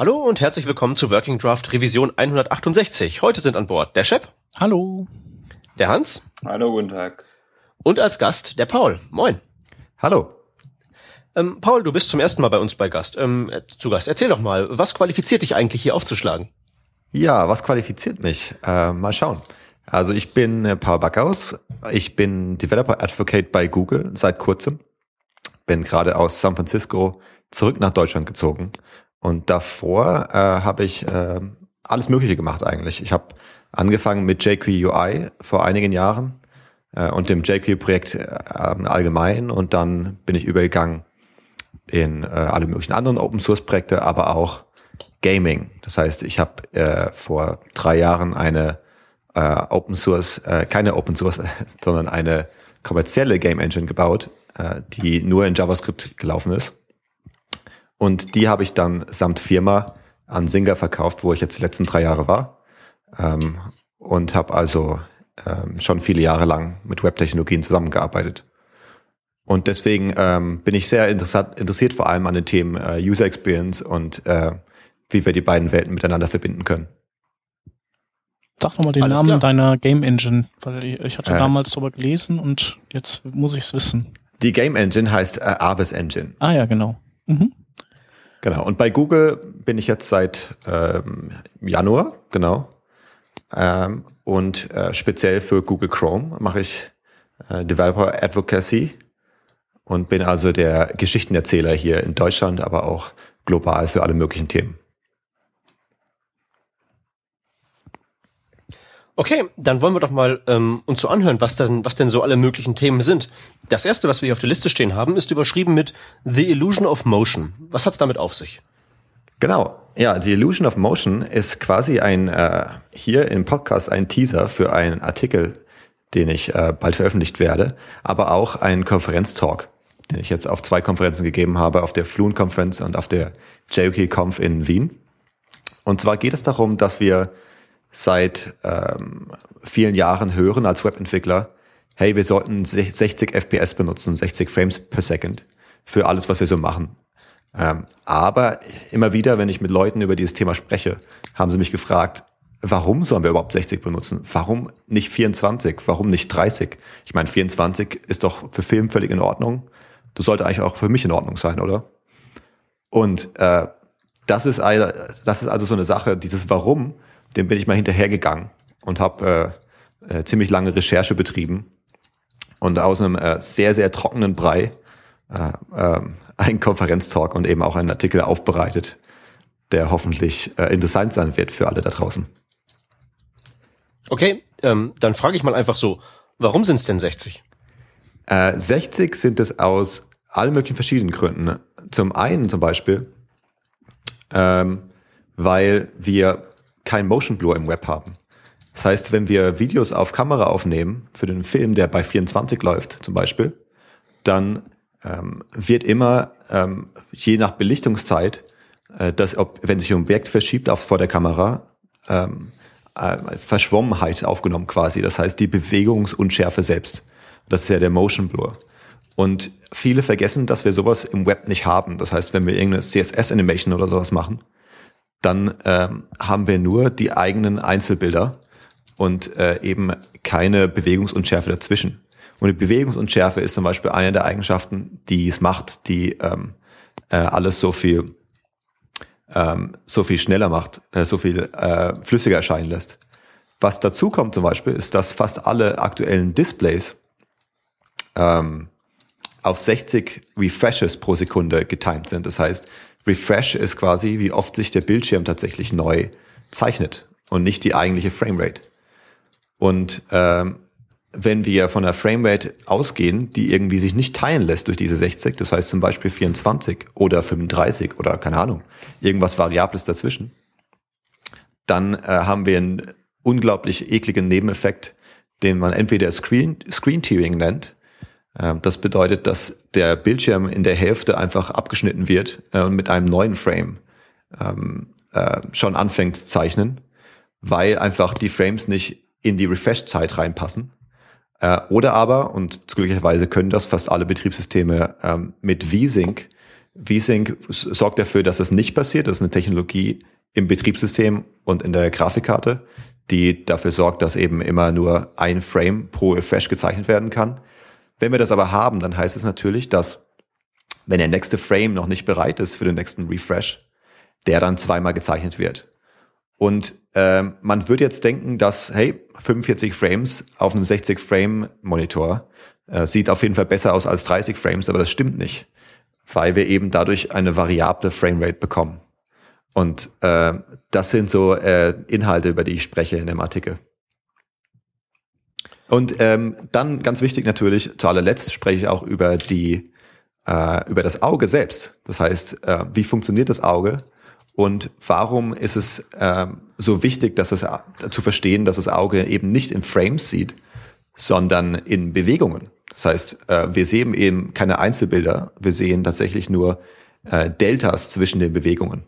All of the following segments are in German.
Hallo und herzlich willkommen zu Working Draft Revision 168. Heute sind an Bord der Shep. Hallo. Der Hans. Hallo, guten Tag. Und als Gast der Paul. Moin. Hallo. Ähm, Paul, du bist zum ersten Mal bei uns bei Gast. Ähm, äh, zu Gast. Erzähl doch mal, was qualifiziert dich eigentlich hier aufzuschlagen? Ja, was qualifiziert mich? Äh, mal schauen. Also ich bin äh, Paul Backhaus. Ich bin Developer Advocate bei Google seit kurzem. Bin gerade aus San Francisco zurück nach Deutschland gezogen und davor äh, habe ich äh, alles Mögliche gemacht eigentlich. Ich habe angefangen mit jQuery vor einigen Jahren äh, und dem jQuery-Projekt äh, allgemein und dann bin ich übergegangen in äh, alle möglichen anderen Open-Source-Projekte, aber auch Gaming. Das heißt, ich habe äh, vor drei Jahren eine äh, Open Source, äh, keine Open Source, sondern eine kommerzielle Game Engine gebaut, äh, die nur in JavaScript gelaufen ist. Und die habe ich dann samt Firma an Singer verkauft, wo ich jetzt die letzten drei Jahre war. Ähm, und habe also ähm, schon viele Jahre lang mit Webtechnologien zusammengearbeitet. Und deswegen ähm, bin ich sehr interessiert vor allem an den Themen äh, User Experience und äh, wie wir die beiden Welten miteinander verbinden können. Sag nochmal den Alles Namen klar. deiner Game Engine, weil ich hatte äh, damals darüber gelesen und jetzt muss ich es wissen. Die Game Engine heißt äh, Avis Engine. Ah ja, genau. Mhm. Genau. Und bei Google bin ich jetzt seit ähm, Januar, genau. Ähm, und äh, speziell für Google Chrome mache ich äh, Developer Advocacy und bin also der Geschichtenerzähler hier in Deutschland, aber auch global für alle möglichen Themen. Okay, dann wollen wir doch mal ähm, uns so anhören, was denn, was denn so alle möglichen Themen sind. Das erste, was wir hier auf der Liste stehen haben, ist überschrieben mit The Illusion of Motion. Was hat's damit auf sich? Genau, ja, The Illusion of Motion ist quasi ein äh, hier im Podcast ein Teaser für einen Artikel, den ich äh, bald veröffentlicht werde, aber auch ein Konferenztalk, den ich jetzt auf zwei Konferenzen gegeben habe, auf der Fluent Conference und auf der JOK Conf in Wien. Und zwar geht es darum, dass wir seit ähm, vielen Jahren hören als Webentwickler, hey, wir sollten 60 FPS benutzen, 60 Frames per Second für alles, was wir so machen. Ähm, aber immer wieder, wenn ich mit Leuten über dieses Thema spreche, haben sie mich gefragt, warum sollen wir überhaupt 60 benutzen? Warum nicht 24? Warum nicht 30? Ich meine, 24 ist doch für Film völlig in Ordnung. Das sollte eigentlich auch für mich in Ordnung sein, oder? Und äh, das, ist, das ist also so eine Sache, dieses Warum dem bin ich mal hinterhergegangen und habe äh, äh, ziemlich lange Recherche betrieben und aus einem äh, sehr, sehr trockenen Brei äh, äh, einen Konferenztalk und eben auch einen Artikel aufbereitet, der hoffentlich äh, interessant sein wird für alle da draußen. Okay, ähm, dann frage ich mal einfach so, warum sind es denn 60? Äh, 60 sind es aus allen möglichen verschiedenen Gründen. Zum einen zum Beispiel, ähm, weil wir kein Motion Blur im Web haben. Das heißt, wenn wir Videos auf Kamera aufnehmen, für den Film, der bei 24 läuft zum Beispiel, dann ähm, wird immer, ähm, je nach Belichtungszeit, äh, dass, ob, wenn sich ein Objekt verschiebt auf, vor der Kamera, ähm, äh, Verschwommenheit aufgenommen quasi. Das heißt, die Bewegungsunschärfe selbst. Das ist ja der Motion Blur. Und viele vergessen, dass wir sowas im Web nicht haben. Das heißt, wenn wir irgendeine CSS-Animation oder sowas machen, dann ähm, haben wir nur die eigenen Einzelbilder und äh, eben keine Bewegungsunschärfe dazwischen. Und die Bewegungsunschärfe ist zum Beispiel eine der Eigenschaften, die es macht, die ähm, äh, alles so viel ähm, so viel schneller macht, äh, so viel äh, flüssiger erscheinen lässt. Was dazu kommt zum Beispiel, ist, dass fast alle aktuellen Displays ähm, auf 60 Refreshes pro Sekunde getimed sind. Das heißt, Refresh ist quasi, wie oft sich der Bildschirm tatsächlich neu zeichnet und nicht die eigentliche Framerate. Und ähm, wenn wir von einer Framerate ausgehen, die irgendwie sich nicht teilen lässt durch diese 60, das heißt zum Beispiel 24 oder 35 oder keine Ahnung, irgendwas Variables dazwischen, dann äh, haben wir einen unglaublich ekligen Nebeneffekt, den man entweder Screen, Screen Tearing nennt, das bedeutet, dass der Bildschirm in der Hälfte einfach abgeschnitten wird äh, und mit einem neuen Frame ähm, äh, schon anfängt zu zeichnen, weil einfach die Frames nicht in die Refresh-Zeit reinpassen. Äh, oder aber, und glücklicherweise können das fast alle Betriebssysteme ähm, mit VSync VSync sorgt dafür, dass das nicht passiert. Das ist eine Technologie im Betriebssystem und in der Grafikkarte, die dafür sorgt, dass eben immer nur ein Frame pro Refresh gezeichnet werden kann. Wenn wir das aber haben, dann heißt es natürlich, dass wenn der nächste Frame noch nicht bereit ist für den nächsten Refresh, der dann zweimal gezeichnet wird. Und äh, man würde jetzt denken, dass, hey, 45 Frames auf einem 60-Frame-Monitor äh, sieht auf jeden Fall besser aus als 30 Frames, aber das stimmt nicht, weil wir eben dadurch eine variable Framerate bekommen. Und äh, das sind so äh, Inhalte, über die ich spreche in dem Artikel. Und ähm, dann ganz wichtig natürlich, zu allerletzt spreche ich auch über die äh, über das Auge selbst. Das heißt, äh, wie funktioniert das Auge und warum ist es äh, so wichtig, dass es äh, zu verstehen, dass das Auge eben nicht in Frames sieht, sondern in Bewegungen. Das heißt, äh, wir sehen eben keine Einzelbilder, wir sehen tatsächlich nur äh, Deltas zwischen den Bewegungen.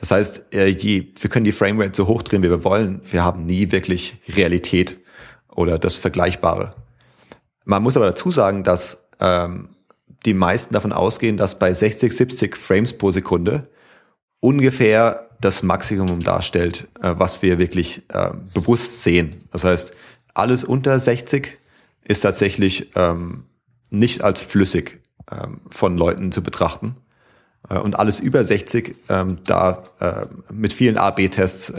Das heißt, äh, je, wir können die Framerate so hoch drehen, wie wir wollen. Wir haben nie wirklich Realität oder das Vergleichbare. Man muss aber dazu sagen, dass ähm, die meisten davon ausgehen, dass bei 60, 70 Frames pro Sekunde ungefähr das Maximum darstellt, äh, was wir wirklich äh, bewusst sehen. Das heißt, alles unter 60 ist tatsächlich ähm, nicht als flüssig ähm, von Leuten zu betrachten. Äh, und alles über 60, ähm, da äh, mit vielen A-B-Tests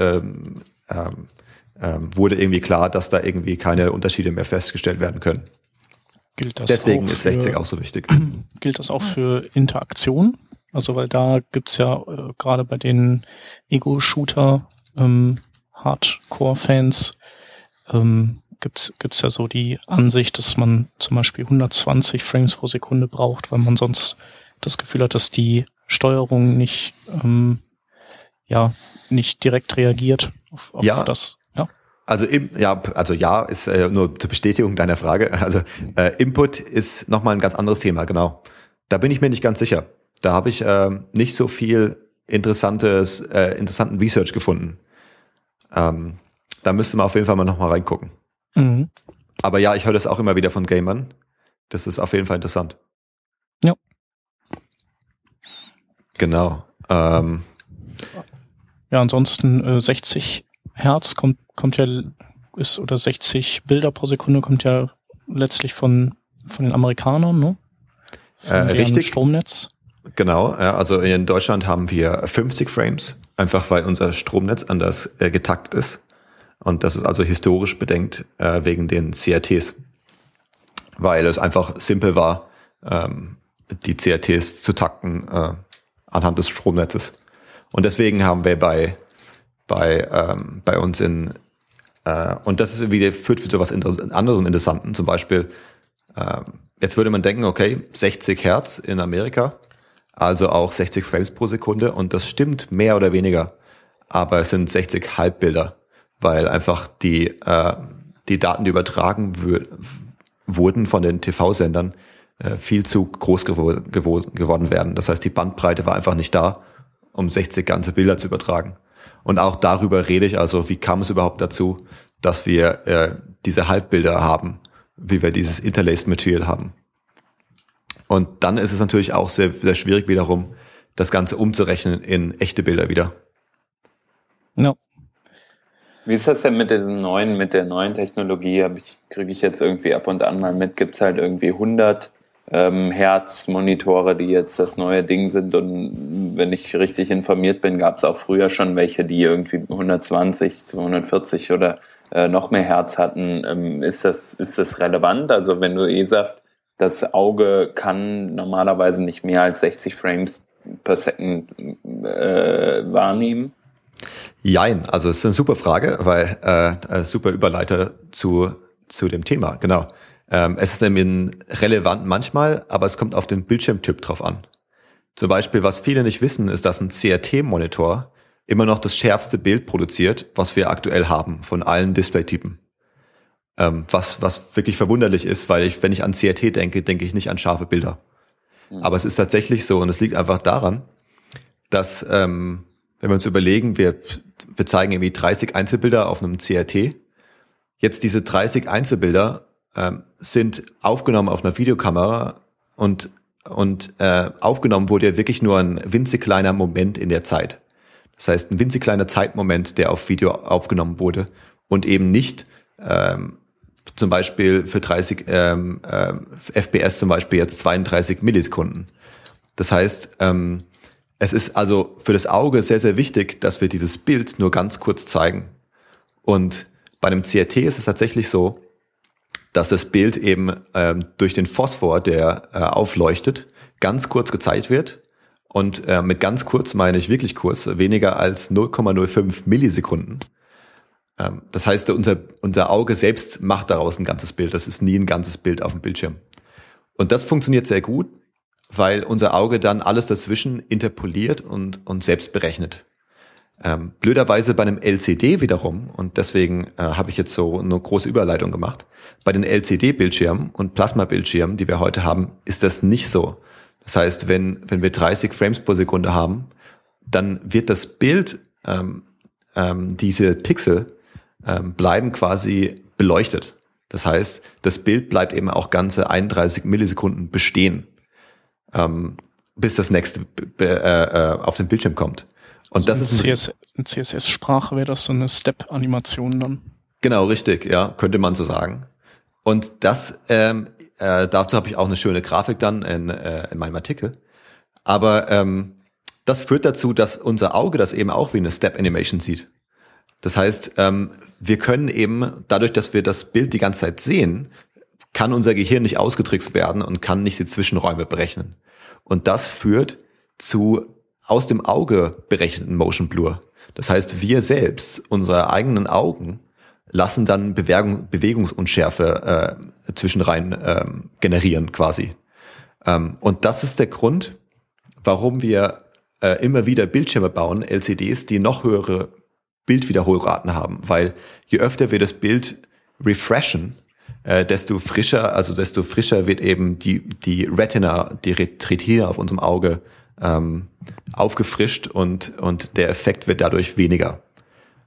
ähm, wurde irgendwie klar, dass da irgendwie keine Unterschiede mehr festgestellt werden können. Gilt das Deswegen ist 60 auch so wichtig. Gilt das auch für Interaktion? Also weil da gibt's ja äh, gerade bei den Ego-Shooter ähm, Hardcore-Fans ähm, gibt's gibt's ja so die Ansicht, dass man zum Beispiel 120 Frames pro Sekunde braucht, weil man sonst das Gefühl hat, dass die Steuerung nicht ähm, ja nicht direkt reagiert auf, auf ja. das. Also im, ja, also ja, ist äh, nur zur Bestätigung deiner Frage. Also äh, Input ist nochmal ein ganz anderes Thema, genau. Da bin ich mir nicht ganz sicher. Da habe ich äh, nicht so viel interessantes, äh, interessanten Research gefunden. Ähm, da müsste man auf jeden Fall mal nochmal reingucken. Mhm. Aber ja, ich höre das auch immer wieder von Gamern. Das ist auf jeden Fall interessant. Ja. Genau. Ähm, ja, ansonsten äh, 60 Hertz kommt, kommt ja, ist, oder 60 Bilder pro Sekunde kommt ja letztlich von, von den Amerikanern, ne? Von äh, richtig. Stromnetz. Genau, ja, also in Deutschland haben wir 50 Frames, einfach weil unser Stromnetz anders äh, getaktet ist. Und das ist also historisch bedenkt äh, wegen den CRTs. Weil es einfach simpel war, ähm, die CRTs zu takten äh, anhand des Stromnetzes. Und deswegen haben wir bei, bei, ähm, bei uns in, äh, und das ist irgendwie, führt zu was anderem Interessanten. Zum Beispiel, äh, jetzt würde man denken, okay, 60 Hertz in Amerika, also auch 60 Frames pro Sekunde und das stimmt mehr oder weniger. Aber es sind 60 Halbbilder, weil einfach die, äh, die Daten, die übertragen wurden von den TV-Sendern, äh, viel zu groß gewo gewo geworden werden. Das heißt, die Bandbreite war einfach nicht da, um 60 ganze Bilder zu übertragen. Und auch darüber rede ich, also wie kam es überhaupt dazu, dass wir äh, diese Halbbilder haben, wie wir dieses Interlaced Material haben. Und dann ist es natürlich auch sehr, sehr schwierig wiederum, das Ganze umzurechnen in echte Bilder wieder. No. Wie ist das denn mit den neuen, mit der neuen Technologie? ich, kriege ich jetzt irgendwie ab und an mal mit, gibt es halt irgendwie 100 ähm, Herzmonitore, die jetzt das neue Ding sind. Und wenn ich richtig informiert bin, gab es auch früher schon welche, die irgendwie 120, 240 oder äh, noch mehr Herz hatten. Ähm, ist, das, ist das relevant? Also wenn du eh sagst, das Auge kann normalerweise nicht mehr als 60 Frames per Second äh, wahrnehmen? Jein, also es ist eine super Frage, weil äh, super Überleiter zu, zu dem Thema, genau. Ähm, es ist nämlich relevant manchmal, aber es kommt auf den Bildschirmtyp drauf an. Zum Beispiel, was viele nicht wissen, ist, dass ein CRT-Monitor immer noch das schärfste Bild produziert, was wir aktuell haben von allen Displaytypen. Ähm, was, was wirklich verwunderlich ist, weil ich, wenn ich an CRT denke, denke ich nicht an scharfe Bilder. Mhm. Aber es ist tatsächlich so und es liegt einfach daran, dass, ähm, wenn wir uns überlegen, wir, wir zeigen irgendwie 30 Einzelbilder auf einem CRT. Jetzt diese 30 Einzelbilder ähm, sind aufgenommen auf einer Videokamera und und äh, aufgenommen wurde ja wirklich nur ein winzig kleiner Moment in der Zeit. Das heißt, ein winzig kleiner Zeitmoment, der auf Video aufgenommen wurde und eben nicht ähm, zum Beispiel für 30 ähm, äh, FPS zum Beispiel jetzt 32 Millisekunden. Das heißt, ähm, es ist also für das Auge sehr, sehr wichtig, dass wir dieses Bild nur ganz kurz zeigen. Und bei einem CRT ist es tatsächlich so, dass das Bild eben ähm, durch den Phosphor, der äh, aufleuchtet, ganz kurz gezeigt wird. Und äh, mit ganz kurz meine ich wirklich kurz, weniger als 0,05 Millisekunden. Ähm, das heißt, unser, unser Auge selbst macht daraus ein ganzes Bild. Das ist nie ein ganzes Bild auf dem Bildschirm. Und das funktioniert sehr gut, weil unser Auge dann alles dazwischen interpoliert und, und selbst berechnet. Ähm, blöderweise bei einem LCD wiederum, und deswegen äh, habe ich jetzt so eine große Überleitung gemacht, bei den LCD-Bildschirmen und Plasma-Bildschirmen, die wir heute haben, ist das nicht so. Das heißt, wenn, wenn wir 30 Frames pro Sekunde haben, dann wird das Bild, ähm, ähm, diese Pixel, ähm, bleiben quasi beleuchtet. Das heißt, das Bild bleibt eben auch ganze 31 Millisekunden bestehen ähm, bis das nächste äh, äh, auf den Bildschirm kommt. Und also das ist CS, in CSS-Sprache wäre das so eine Step-Animation dann. Genau, richtig, ja, könnte man so sagen. Und das, ähm, äh, dazu habe ich auch eine schöne Grafik dann in, äh, in meinem Artikel. Aber ähm, das führt dazu, dass unser Auge das eben auch wie eine Step-Animation sieht. Das heißt, ähm, wir können eben, dadurch, dass wir das Bild die ganze Zeit sehen, kann unser Gehirn nicht ausgetrickst werden und kann nicht die Zwischenräume berechnen. Und das führt zu aus dem Auge berechneten Motion Blur. Das heißt, wir selbst, unsere eigenen Augen, lassen dann Bewegung, Bewegungsunschärfe äh, zwischenrein äh, generieren quasi. Ähm, und das ist der Grund, warum wir äh, immer wieder Bildschirme bauen, LCDs, die noch höhere Bildwiederholraten haben, weil je öfter wir das Bild refreshen, äh, desto frischer, also desto frischer wird eben die, die Retina, die Retina auf unserem Auge ähm, aufgefrischt und, und der Effekt wird dadurch weniger.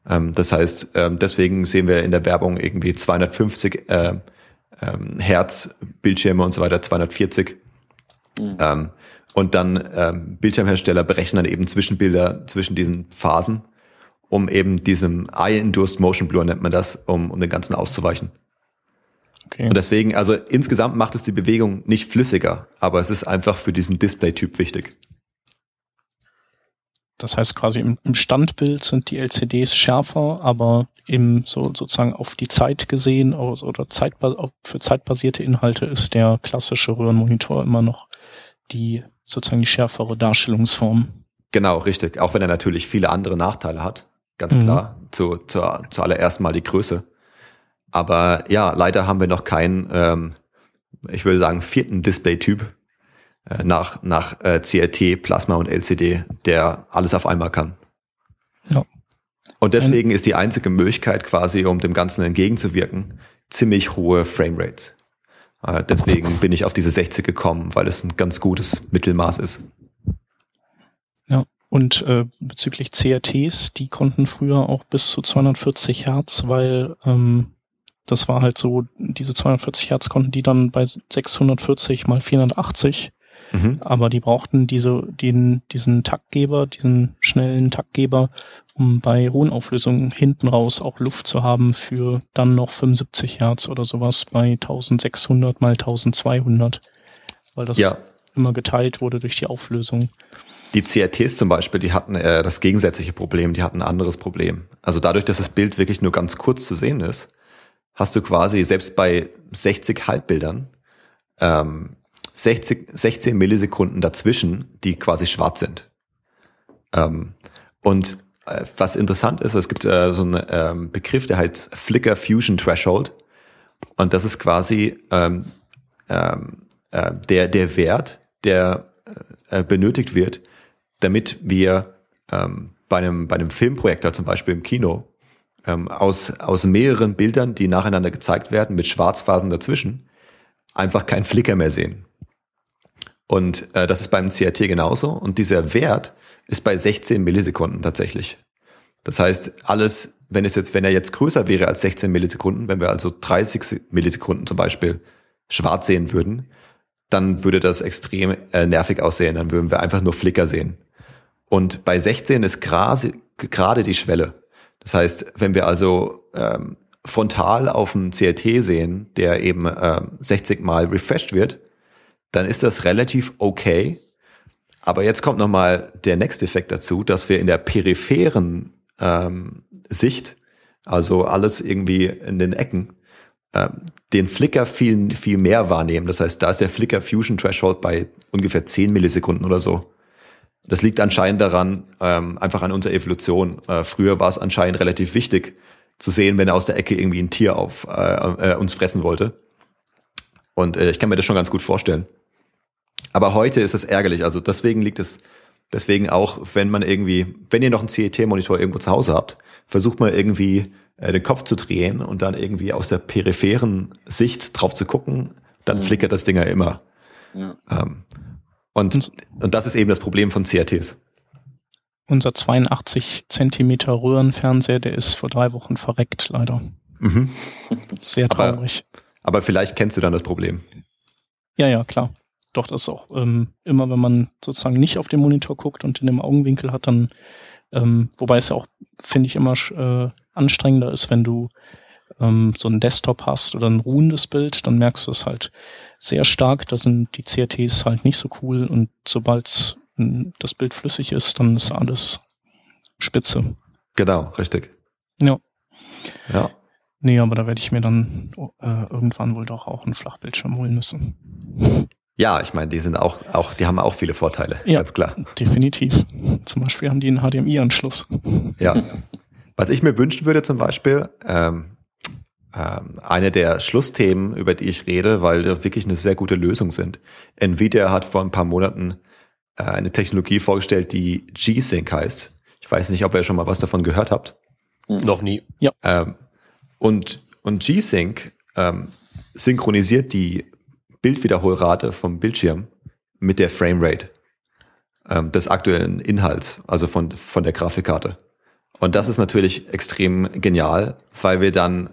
Ähm, das heißt, ähm, deswegen sehen wir in der Werbung irgendwie 250 äh, ähm, Hertz Bildschirme und so weiter, 240. Mhm. Ähm, und dann ähm, Bildschirmhersteller berechnen dann eben Zwischenbilder zwischen diesen Phasen, um eben diesem Eye-Induced Motion Blur nennt man das, um, um den ganzen auszuweichen. Okay. Und deswegen, also insgesamt macht es die Bewegung nicht flüssiger, aber es ist einfach für diesen Display-Typ wichtig. Das heißt quasi im, im, Standbild sind die LCDs schärfer, aber im so sozusagen auf die Zeit gesehen oder Zeit, für zeitbasierte Inhalte ist der klassische Röhrenmonitor immer noch die sozusagen die schärfere Darstellungsform. Genau, richtig. Auch wenn er natürlich viele andere Nachteile hat, ganz mhm. klar. Zu, zu, zuallererst mal die Größe. Aber ja, leider haben wir noch keinen, ähm, ich würde sagen, vierten Display-Typ nach, nach äh, CRT, Plasma und LCD, der alles auf einmal kann. Ja. Und deswegen ist die einzige Möglichkeit quasi, um dem Ganzen entgegenzuwirken, ziemlich hohe Framerates. Äh, deswegen bin ich auf diese 60 gekommen, weil es ein ganz gutes Mittelmaß ist. Ja, und äh, bezüglich CRTs, die konnten früher auch bis zu 240 Hertz, weil ähm, das war halt so, diese 240 Hertz konnten die dann bei 640 mal 480. Mhm. Aber die brauchten diese, den, diesen Taktgeber, diesen schnellen Taktgeber, um bei hohen Auflösungen hinten raus auch Luft zu haben für dann noch 75 Hertz oder sowas bei 1600 mal 1200. Weil das ja. immer geteilt wurde durch die Auflösung. Die CRTs zum Beispiel, die hatten äh, das gegensätzliche Problem, die hatten ein anderes Problem. Also dadurch, dass das Bild wirklich nur ganz kurz zu sehen ist, hast du quasi selbst bei 60 Halbbildern ähm, 60, 16 Millisekunden dazwischen, die quasi schwarz sind. Ähm, und äh, was interessant ist, es gibt äh, so einen ähm, Begriff, der heißt Flicker Fusion Threshold. Und das ist quasi ähm, ähm, äh, der, der Wert, der äh, benötigt wird, damit wir ähm, bei, einem, bei einem Filmprojektor, zum Beispiel im Kino, ähm, aus, aus mehreren Bildern, die nacheinander gezeigt werden, mit Schwarzphasen dazwischen, einfach keinen Flicker mehr sehen. Und äh, das ist beim CRT genauso. Und dieser Wert ist bei 16 Millisekunden tatsächlich. Das heißt, alles, wenn es jetzt, wenn er jetzt größer wäre als 16 Millisekunden, wenn wir also 30 Millisekunden zum Beispiel schwarz sehen würden, dann würde das extrem äh, nervig aussehen. Dann würden wir einfach nur Flicker sehen. Und bei 16 ist gerade die Schwelle. Das heißt, wenn wir also ähm, frontal auf einen CRT sehen, der eben äh, 60 mal refreshed wird, dann ist das relativ okay. Aber jetzt kommt nochmal der nächste Effekt dazu, dass wir in der peripheren ähm, Sicht, also alles irgendwie in den Ecken, äh, den Flicker viel, viel mehr wahrnehmen. Das heißt, da ist der Flicker Fusion Threshold bei ungefähr 10 Millisekunden oder so. Das liegt anscheinend daran, ähm, einfach an unserer Evolution. Äh, früher war es anscheinend relativ wichtig zu sehen, wenn aus der Ecke irgendwie ein Tier auf äh, äh, uns fressen wollte. Und äh, ich kann mir das schon ganz gut vorstellen. Aber heute ist es ärgerlich. Also deswegen liegt es, deswegen auch, wenn man irgendwie, wenn ihr noch einen CET-Monitor irgendwo zu Hause habt, versucht mal irgendwie äh, den Kopf zu drehen und dann irgendwie aus der peripheren Sicht drauf zu gucken, dann mhm. flickert das Ding ja immer. Ja. Ähm, und, und das ist eben das Problem von CRTs. Unser 82 Zentimeter Röhrenfernseher, der ist vor drei Wochen verreckt, leider. Mhm. Sehr traurig. Aber, aber vielleicht kennst du dann das Problem. Ja, ja, klar. Doch, das ist auch ähm, immer, wenn man sozusagen nicht auf den Monitor guckt und in dem Augenwinkel hat, dann, ähm, wobei es ja auch, finde ich, immer äh, anstrengender ist, wenn du ähm, so einen Desktop hast oder ein ruhendes Bild, dann merkst du es halt sehr stark. Da sind die CRTs halt nicht so cool und sobald das Bild flüssig ist, dann ist alles spitze. Genau, richtig. Ja. Ja. Nee, aber da werde ich mir dann äh, irgendwann wohl doch auch einen Flachbildschirm holen müssen. Ja, ich meine, die sind auch, auch, die haben auch viele Vorteile, ja, ganz klar. Definitiv. Zum Beispiel haben die einen HDMI-Anschluss. Ja. Was ich mir wünschen würde zum Beispiel, ähm, ähm, eine der Schlussthemen, über die ich rede, weil die wirklich eine sehr gute Lösung sind. Nvidia hat vor ein paar Monaten äh, eine Technologie vorgestellt, die G-Sync heißt. Ich weiß nicht, ob ihr schon mal was davon gehört habt. Noch nie. Ja. Ähm, und und G-Sync ähm, synchronisiert die Bildwiederholrate vom Bildschirm mit der Framerate ähm, des aktuellen Inhalts, also von, von der Grafikkarte. Und das ist natürlich extrem genial, weil wir dann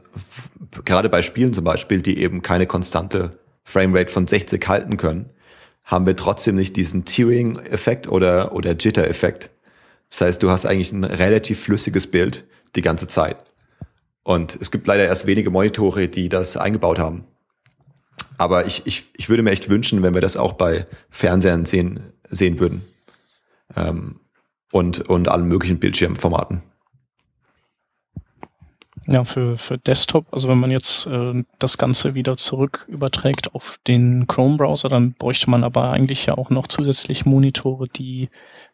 gerade bei Spielen zum Beispiel, die eben keine konstante Framerate von 60 halten können, haben wir trotzdem nicht diesen Tearing-Effekt oder, oder Jitter-Effekt. Das heißt, du hast eigentlich ein relativ flüssiges Bild die ganze Zeit. Und es gibt leider erst wenige Monitore, die das eingebaut haben. Aber ich, ich, ich würde mir echt wünschen, wenn wir das auch bei Fernsehern sehen, sehen würden. Ähm, und, und allen möglichen Bildschirmformaten. Ja, für, für Desktop, also wenn man jetzt äh, das Ganze wieder zurück überträgt auf den Chrome-Browser, dann bräuchte man aber eigentlich ja auch noch zusätzlich Monitore, die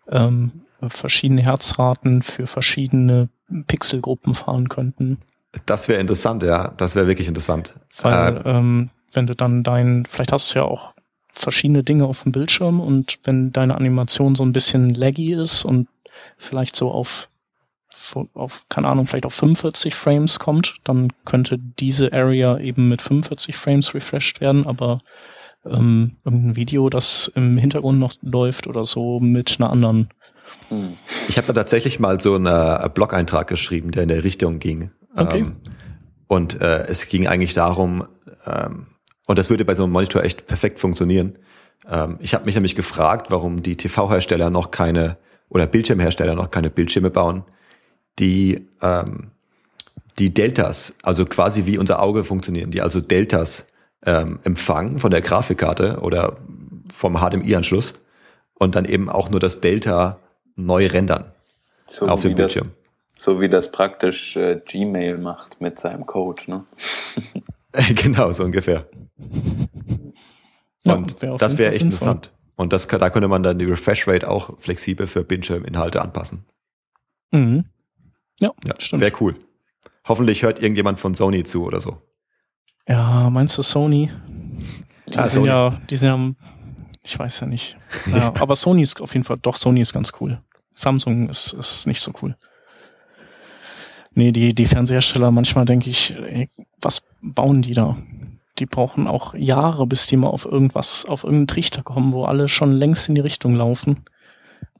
ähm, verschiedene Herzraten für verschiedene Pixelgruppen fahren könnten. Das wäre interessant, ja. Das wäre wirklich interessant. Weil, äh, ähm, wenn du dann dein, vielleicht hast du ja auch verschiedene Dinge auf dem Bildschirm und wenn deine Animation so ein bisschen laggy ist und vielleicht so auf auf, keine Ahnung, vielleicht auf 45 Frames kommt, dann könnte diese Area eben mit 45 Frames refreshed werden, aber ähm, irgendein Video, das im Hintergrund noch läuft oder so mit einer anderen. Hm. Ich habe da tatsächlich mal so einen äh, Blog-Eintrag geschrieben, der in der Richtung ging. Okay. Ähm, und äh, es ging eigentlich darum, ähm, und das würde bei so einem Monitor echt perfekt funktionieren. Ähm, ich habe mich nämlich gefragt, warum die TV-Hersteller noch keine oder Bildschirmhersteller noch keine Bildschirme bauen, die, ähm, die Deltas, also quasi wie unser Auge funktionieren, die also Deltas ähm, empfangen von der Grafikkarte oder vom HDMI-Anschluss und dann eben auch nur das Delta neu rendern so auf dem Bildschirm. Das, so wie das praktisch äh, Gmail macht mit seinem Code, ne? genau, so ungefähr. Und ja, das wäre echt interessant. Und das, da könnte man dann die Refresh Rate auch flexibel für Bildschirminhalte anpassen. Mhm. Ja, ja stimmt. Wäre cool. Hoffentlich hört irgendjemand von Sony zu oder so. Ja, meinst du Sony? Die ah, sind Sony. ja, die sind ja, ich weiß ja nicht. Ja, aber Sony ist auf jeden Fall, doch, Sony ist ganz cool. Samsung ist, ist nicht so cool. Nee, die, die Fernsehersteller, manchmal denke ich, ey, was bauen die da? die brauchen auch Jahre, bis die mal auf irgendwas, auf irgendeinen Trichter kommen, wo alle schon längst in die Richtung laufen.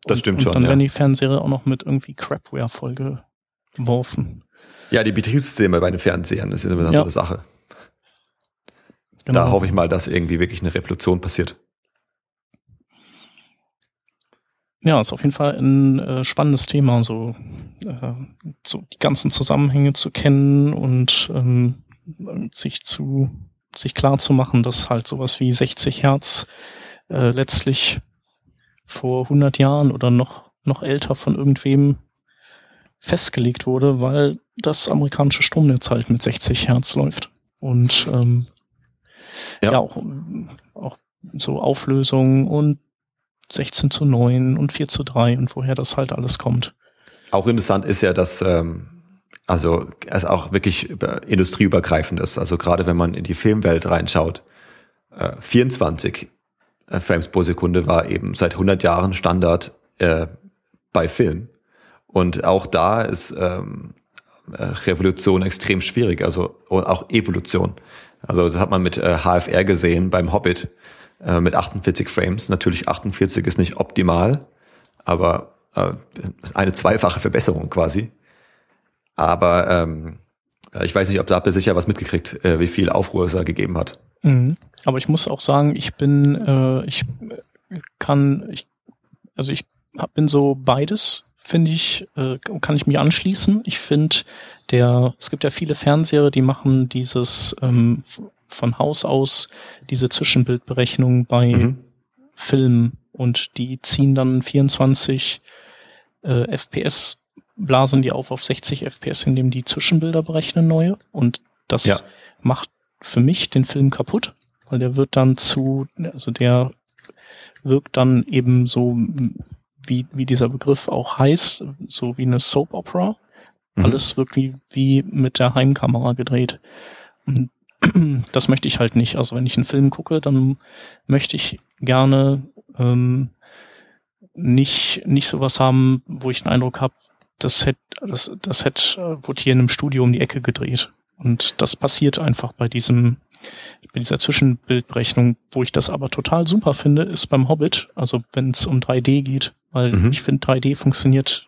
Das und, stimmt und schon. Und dann ja. werden die Fernseher auch noch mit irgendwie Crapware vollgeworfen. Ja, die Betriebssysteme bei den Fernsehern, das ist immer ja. so eine Sache. Genau. Da hoffe ich mal, dass irgendwie wirklich eine Revolution passiert. Ja, ist auf jeden Fall ein äh, spannendes Thema, so, äh, so die ganzen Zusammenhänge zu kennen und ähm, sich zu sich klar zu machen, dass halt sowas wie 60 Hertz äh, letztlich vor 100 Jahren oder noch noch älter von irgendwem festgelegt wurde, weil das amerikanische Stromnetz halt mit 60 Hertz läuft und ähm, ja, ja auch, auch so Auflösungen und 16 zu 9 und 4 zu 3 und woher das halt alles kommt. Auch interessant ist ja, dass ähm, also es auch wirklich industrieübergreifend ist. Also gerade wenn man in die Filmwelt reinschaut, äh, 24 äh, Frames pro Sekunde war eben seit 100 Jahren Standard äh, bei Film. Und auch da ist ähm, äh, Revolution extrem schwierig, also auch Evolution. Also das hat man mit äh, HFR gesehen beim Hobbit äh, mit 48 Frames. Natürlich 48 ist nicht optimal, aber äh, eine zweifache Verbesserung quasi. Aber ähm, ich weiß nicht, ob da habt ihr sicher was mitgekriegt, äh, wie viel Aufruhr es da gegeben hat. Mhm. Aber ich muss auch sagen, ich bin, äh, ich kann, ich, also ich hab, bin so beides, finde ich, äh, kann ich mich anschließen. Ich finde, der, es gibt ja viele Fernseher, die machen dieses ähm, von Haus aus diese Zwischenbildberechnung bei mhm. Filmen und die ziehen dann 24 äh, FPS blasen die auf auf 60 FPS, indem die Zwischenbilder berechnen neue. Und das ja. macht für mich den Film kaputt, weil der wird dann zu, also der wirkt dann eben so, wie, wie dieser Begriff auch heißt, so wie eine Soap Opera. Mhm. Alles wirkt wie, wie mit der Heimkamera gedreht. Und das möchte ich halt nicht. Also wenn ich einen Film gucke, dann möchte ich gerne ähm, nicht, nicht sowas haben, wo ich den Eindruck habe, das hätte, das, das hätte, äh, wurde hier in einem Studio um die Ecke gedreht. Und das passiert einfach bei diesem, bei dieser Zwischenbildberechnung. Wo ich das aber total super finde, ist beim Hobbit, also wenn es um 3D geht, weil mhm. ich finde 3D funktioniert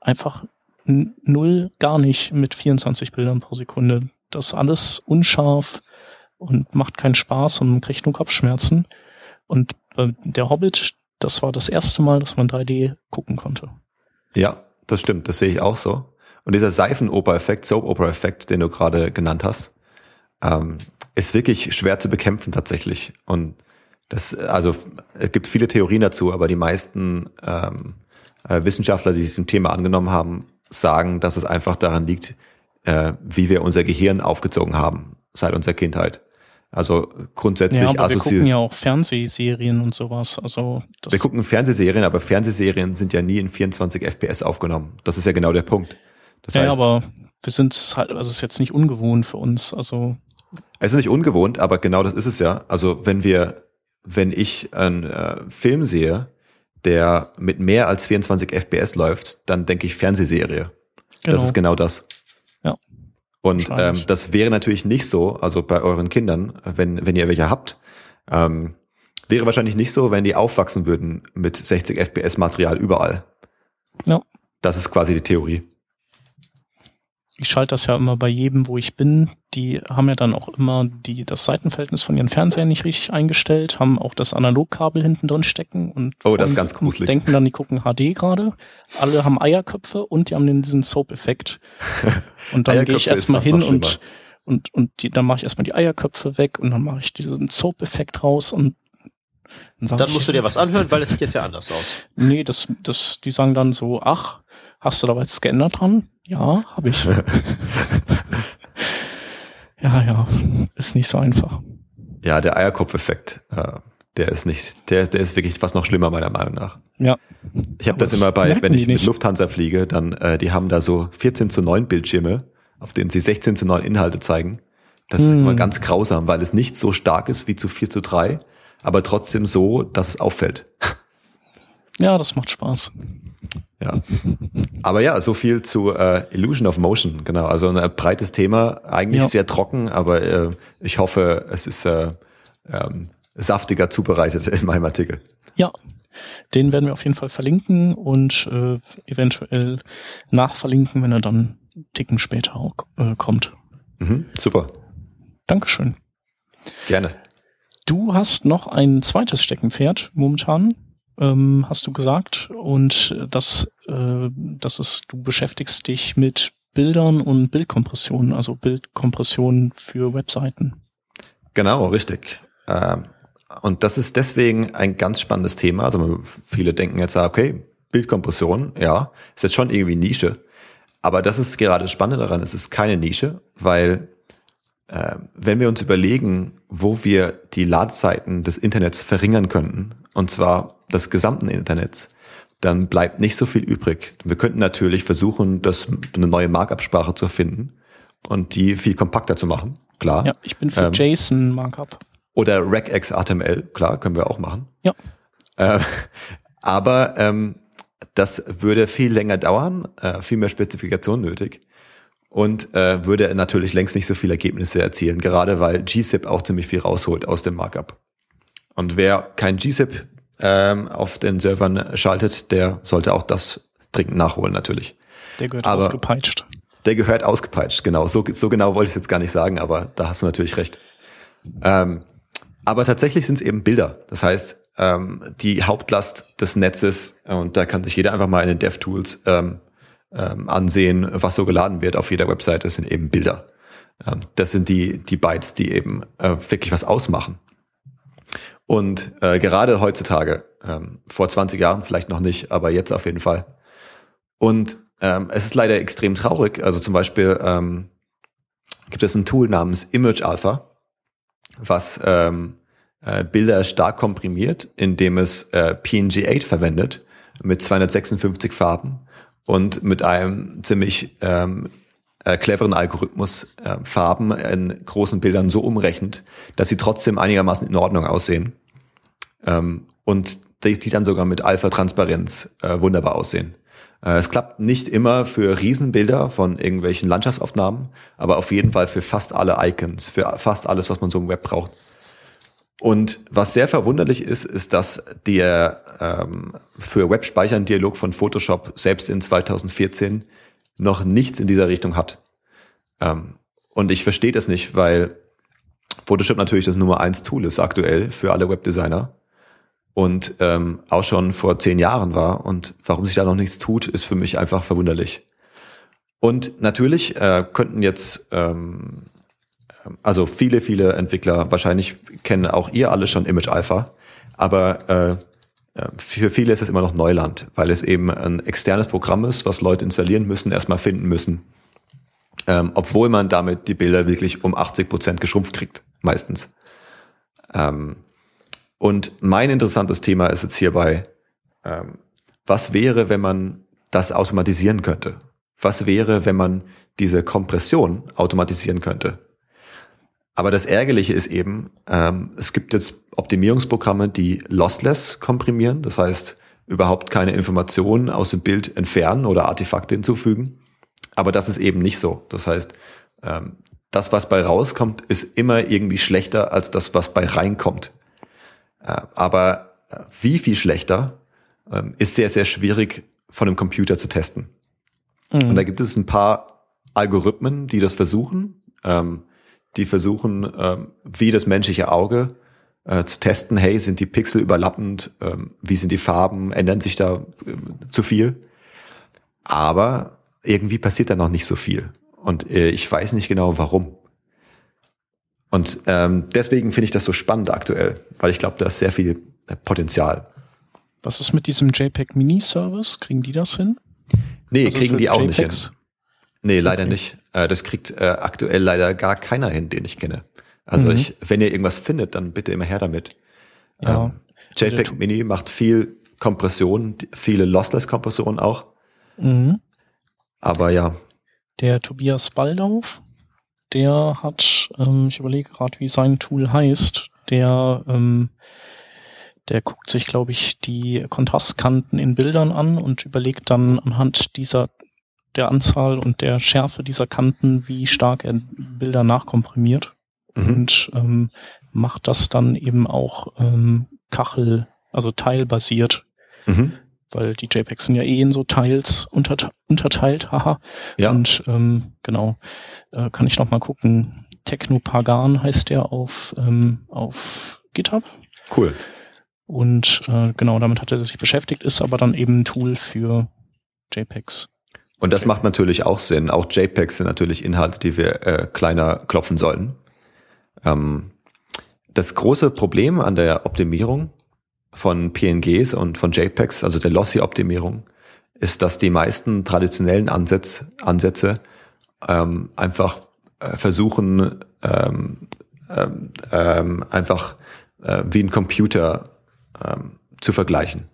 einfach null gar nicht mit 24 Bildern pro Sekunde. Das ist alles unscharf und macht keinen Spaß und man kriegt nur Kopfschmerzen. Und äh, der Hobbit, das war das erste Mal, dass man 3D gucken konnte. Ja, das stimmt, das sehe ich auch so. Und dieser Seifenoper-Effekt, Soap-Opera-Effekt, den du gerade genannt hast, ähm, ist wirklich schwer zu bekämpfen tatsächlich. Und das, also es gibt viele Theorien dazu, aber die meisten ähm, äh, Wissenschaftler, die sich dem Thema angenommen haben, sagen, dass es einfach daran liegt, äh, wie wir unser Gehirn aufgezogen haben seit unserer Kindheit. Also grundsätzlich ja, aber wir gucken ja auch Fernsehserien und sowas. Also wir gucken Fernsehserien, aber Fernsehserien sind ja nie in 24 FPS aufgenommen. Das ist ja genau der Punkt. Das ja, heißt, aber wir sind halt, also es ist jetzt nicht ungewohnt für uns. Also es ist nicht ungewohnt, aber genau das ist es ja. Also wenn wir, wenn ich einen äh, Film sehe, der mit mehr als 24 FPS läuft, dann denke ich Fernsehserie. Genau. Das ist genau das. Und ähm, das wäre natürlich nicht so, also bei euren Kindern, wenn, wenn ihr welche habt, ähm, wäre wahrscheinlich nicht so, wenn die aufwachsen würden mit 60 FPS Material überall. Ja. Das ist quasi die Theorie ich schalte das ja immer bei jedem, wo ich bin. Die haben ja dann auch immer die, das Seitenverhältnis von ihren Fernsehern nicht richtig eingestellt, haben auch das Analogkabel hinten drin stecken und oh, das ist ganz gruselig. denken dann, die gucken HD gerade. Alle haben Eierköpfe und die haben diesen Soap-Effekt. Und dann gehe ich erstmal hin und, und, und die, dann mache ich erstmal die Eierköpfe weg und dann mache ich diesen Soap-Effekt raus und dann, dann musst ich, du dir was anhören, weil es sieht jetzt ja anders aus. Nee, das, das, die sagen dann so, ach, hast du da was geändert dran? Ja, habe ich. ja, ja, ist nicht so einfach. Ja, der Eierkopfeffekt, äh, der ist nicht, der, der ist wirklich fast noch schlimmer meiner Meinung nach. Ja. Ich habe das, das immer bei, wenn ich mit Lufthansa fliege, dann, äh, die haben da so 14 zu 9 Bildschirme, auf denen sie 16 zu 9 Inhalte zeigen. Das hm. ist immer ganz grausam, weil es nicht so stark ist wie zu 4 zu 3, aber trotzdem so, dass es auffällt. Ja, das macht Spaß. Ja. Aber ja, so viel zu äh, Illusion of Motion, genau. Also ein äh, breites Thema, eigentlich ja. sehr trocken, aber äh, ich hoffe, es ist äh, ähm, saftiger zubereitet in meinem Artikel. Ja, den werden wir auf jeden Fall verlinken und äh, eventuell nachverlinken, wenn er dann Ticken später auch, äh, kommt. Mhm, super. Dankeschön. Gerne. Du hast noch ein zweites Steckenpferd momentan ähm, hast du gesagt. Und das, äh, das ist, du beschäftigst dich mit Bildern und Bildkompression, also Bildkompression für Webseiten. Genau, richtig. Ähm, und das ist deswegen ein ganz spannendes Thema. Also viele denken jetzt, okay, Bildkompression, ja, ist jetzt schon irgendwie Nische. Aber das ist gerade das Spannende daran, es ist keine Nische, weil äh, wenn wir uns überlegen, wo wir die Ladezeiten des Internets verringern könnten, und zwar des gesamten Internets, dann bleibt nicht so viel übrig. Wir könnten natürlich versuchen, das eine neue Markup-Sprache zu finden und die viel kompakter zu machen. Klar. Ja, ich bin für ähm, JSON Markup. Oder regex HTML, klar, können wir auch machen. Ja. Äh, aber ähm, das würde viel länger dauern, äh, viel mehr Spezifikation nötig und äh, würde natürlich längst nicht so viele Ergebnisse erzielen, gerade weil GZIP auch ziemlich viel rausholt aus dem Markup. Und wer kein GZIP ähm, auf den Servern schaltet, der sollte auch das dringend nachholen natürlich. Der gehört aber ausgepeitscht. Der gehört ausgepeitscht, genau. So, so genau wollte ich es jetzt gar nicht sagen, aber da hast du natürlich recht. Ähm, aber tatsächlich sind es eben Bilder. Das heißt, ähm, die Hauptlast des Netzes, und da kann sich jeder einfach mal in den DevTools ähm, ähm, ansehen, was so geladen wird auf jeder Webseite, das sind eben Bilder. Ähm, das sind die, die Bytes, die eben äh, wirklich was ausmachen. Und äh, gerade heutzutage, ähm, vor 20 Jahren vielleicht noch nicht, aber jetzt auf jeden Fall. Und ähm, es ist leider extrem traurig. Also zum Beispiel ähm, gibt es ein Tool namens Image Alpha, was ähm, äh, Bilder stark komprimiert, indem es äh, PNG8 verwendet mit 256 Farben und mit einem ziemlich ähm, äh, cleveren Algorithmus äh, Farben in großen Bildern so umrechnet, dass sie trotzdem einigermaßen in Ordnung aussehen ähm, und die, die dann sogar mit Alpha-Transparenz äh, wunderbar aussehen. Äh, es klappt nicht immer für Riesenbilder von irgendwelchen Landschaftsaufnahmen, aber auf jeden Fall für fast alle Icons, für fast alles, was man so im Web braucht. Und was sehr verwunderlich ist, ist, dass der ähm, für Webspeichern Dialog von Photoshop selbst in 2014 noch nichts in dieser Richtung hat. Ähm, und ich verstehe das nicht, weil Photoshop natürlich das Nummer eins Tool ist aktuell für alle Webdesigner und ähm, auch schon vor zehn Jahren war. Und warum sich da noch nichts tut, ist für mich einfach verwunderlich. Und natürlich äh, könnten jetzt ähm, also viele, viele Entwickler, wahrscheinlich kennen auch ihr alle schon Image Alpha, aber äh, äh, für viele ist es immer noch Neuland, weil es eben ein externes Programm ist, was Leute installieren müssen, erstmal finden müssen. Ähm, obwohl man damit die Bilder wirklich um 80 Prozent geschrumpft kriegt, meistens. Ähm, und mein interessantes Thema ist jetzt hierbei, ähm, was wäre, wenn man das automatisieren könnte? Was wäre, wenn man diese Kompression automatisieren könnte? Aber das Ärgerliche ist eben, ähm, es gibt jetzt Optimierungsprogramme, die lossless komprimieren, das heißt überhaupt keine Informationen aus dem Bild entfernen oder Artefakte hinzufügen. Aber das ist eben nicht so. Das heißt, ähm, das, was bei rauskommt, ist immer irgendwie schlechter als das, was bei reinkommt. Äh, aber äh, wie viel schlechter äh, ist sehr, sehr schwierig von einem Computer zu testen. Mhm. Und da gibt es ein paar Algorithmen, die das versuchen. Ähm, die versuchen, ähm, wie das menschliche Auge äh, zu testen, hey, sind die Pixel überlappend, ähm, wie sind die Farben, ändern sich da äh, zu viel. Aber irgendwie passiert da noch nicht so viel. Und äh, ich weiß nicht genau warum. Und ähm, deswegen finde ich das so spannend aktuell, weil ich glaube, da ist sehr viel äh, Potenzial. Was ist mit diesem JPEG Mini-Service? Kriegen die das hin? Nee, also kriegen die auch JPEGs? nicht hin. Nee, leider okay. nicht. Äh, das kriegt äh, aktuell leider gar keiner hin, den ich kenne. Also mhm. ich, wenn ihr irgendwas findet, dann bitte immer her damit. Ja. Ähm, JPEG also Mini macht viel Kompression, viele Lossless-Kompression auch. Mhm. Aber ja. Der Tobias Baldauf, der hat, ähm, ich überlege gerade, wie sein Tool heißt, der, ähm, der guckt sich, glaube ich, die Kontrastkanten in Bildern an und überlegt dann anhand dieser der Anzahl und der Schärfe dieser Kanten, wie stark er Bilder nachkomprimiert mhm. und ähm, macht das dann eben auch ähm, Kachel, also teilbasiert. Mhm. Weil die JPEGs sind ja eh in so Teils unter, unterteilt, haha. Ja. Und ähm, genau, äh, kann ich noch mal gucken. Technopagan heißt der auf, ähm, auf GitHub. Cool. Und äh, genau, damit hat er sich beschäftigt, ist aber dann eben ein Tool für JPEGs. Und das macht natürlich auch Sinn. Auch JPEGs sind natürlich Inhalte, die wir äh, kleiner klopfen sollten. Ähm, das große Problem an der Optimierung von PNGs und von JPEGs, also der Lossy-Optimierung, ist, dass die meisten traditionellen Ansatz, Ansätze ähm, einfach äh, versuchen, ähm, ähm, ähm, einfach äh, wie ein Computer ähm, zu vergleichen.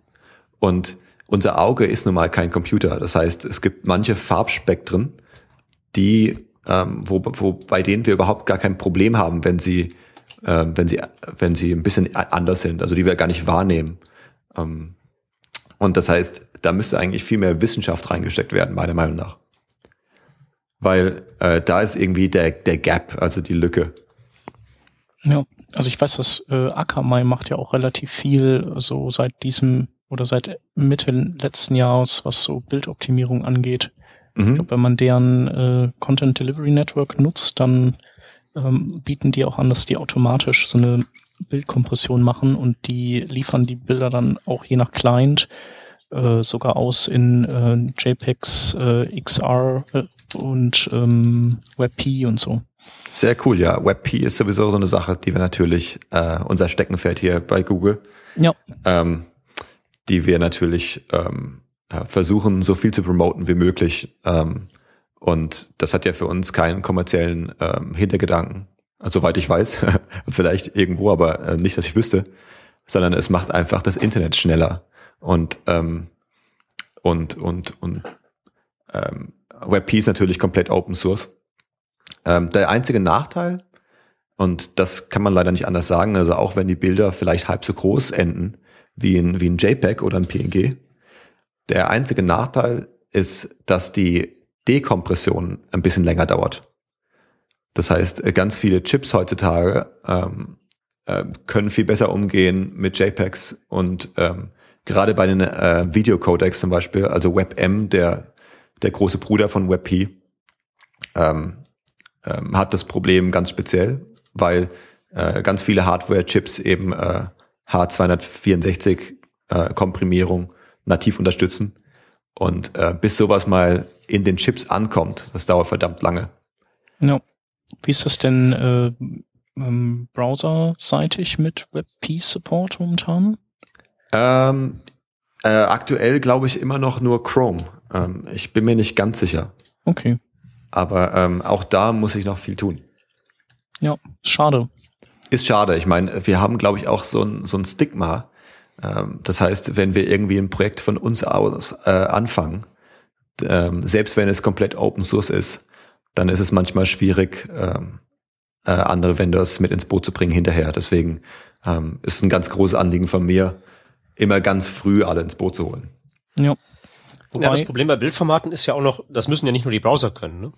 Und unser Auge ist nun mal kein Computer. Das heißt, es gibt manche Farbspektren, die, ähm, wo, wo, bei denen wir überhaupt gar kein Problem haben, wenn sie, äh, wenn sie, wenn sie ein bisschen anders sind, also die wir gar nicht wahrnehmen. Ähm, und das heißt, da müsste eigentlich viel mehr Wissenschaft reingesteckt werden, meiner Meinung nach. Weil äh, da ist irgendwie der, der Gap, also die Lücke. Ja, also ich weiß, dass äh, Akamai macht ja auch relativ viel so seit diesem oder seit Mitte letzten Jahres, was so Bildoptimierung angeht. Mhm. Ich glaube, wenn man deren äh, Content Delivery Network nutzt, dann ähm, bieten die auch an, dass die automatisch so eine Bildkompression machen und die liefern die Bilder dann auch je nach Client äh, sogar aus in äh, JPEGs, äh, XR äh, und ähm, WebP und so. Sehr cool, ja. WebP ist sowieso so eine Sache, die wir natürlich, äh, unser Steckenpferd hier bei Google. Ja. Ähm, die wir natürlich ähm, versuchen, so viel zu promoten wie möglich. Ähm, und das hat ja für uns keinen kommerziellen ähm, Hintergedanken, also, soweit ich weiß, vielleicht irgendwo, aber äh, nicht, dass ich wüsste, sondern es macht einfach das Internet schneller und ähm, und und und ähm, WebP ist natürlich komplett Open Source. Ähm, der einzige Nachteil und das kann man leider nicht anders sagen, also auch wenn die Bilder vielleicht halb so groß enden, wie ein, wie ein JPEG oder ein PNG. Der einzige Nachteil ist, dass die Dekompression ein bisschen länger dauert. Das heißt, ganz viele Chips heutzutage ähm, äh, können viel besser umgehen mit JPEGs und ähm, gerade bei den äh, Videocodecs zum Beispiel, also WebM, der, der große Bruder von WebP, ähm, ähm, hat das Problem ganz speziell, weil äh, ganz viele Hardware-Chips eben äh, H264 äh, Komprimierung nativ unterstützen. Und äh, bis sowas mal in den Chips ankommt, das dauert verdammt lange. Ja. Wie ist das denn äh, ähm, browserseitig mit WebP-Support momentan? Ähm, äh, aktuell glaube ich immer noch nur Chrome. Ähm, ich bin mir nicht ganz sicher. Okay. Aber ähm, auch da muss ich noch viel tun. Ja, schade. Ist schade. Ich meine, wir haben, glaube ich, auch so ein, so ein Stigma. Ähm, das heißt, wenn wir irgendwie ein Projekt von uns aus äh, anfangen, ähm, selbst wenn es komplett Open Source ist, dann ist es manchmal schwierig, ähm, äh, andere Vendors mit ins Boot zu bringen hinterher. Deswegen ähm, ist ein ganz großes Anliegen von mir, immer ganz früh alle ins Boot zu holen. Ja. ja das Problem bei Bildformaten ist ja auch noch, das müssen ja nicht nur die Browser können. Ne?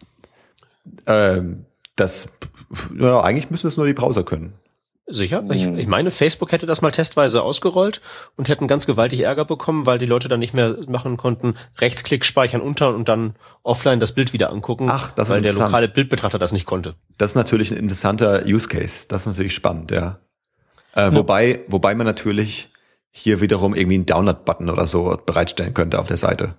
Ähm, das, ja, eigentlich müssen es nur die Browser können. Sicher? Ich, ich, meine, Facebook hätte das mal testweise ausgerollt und hätten ganz gewaltig Ärger bekommen, weil die Leute dann nicht mehr machen konnten, Rechtsklick speichern unter und dann offline das Bild wieder angucken, Ach, das weil der lokale Bildbetrachter das nicht konnte. Das ist natürlich ein interessanter Use Case. Das ist natürlich spannend, ja. Äh, ja. Wobei, wobei man natürlich hier wiederum irgendwie einen Download-Button oder so bereitstellen könnte auf der Seite.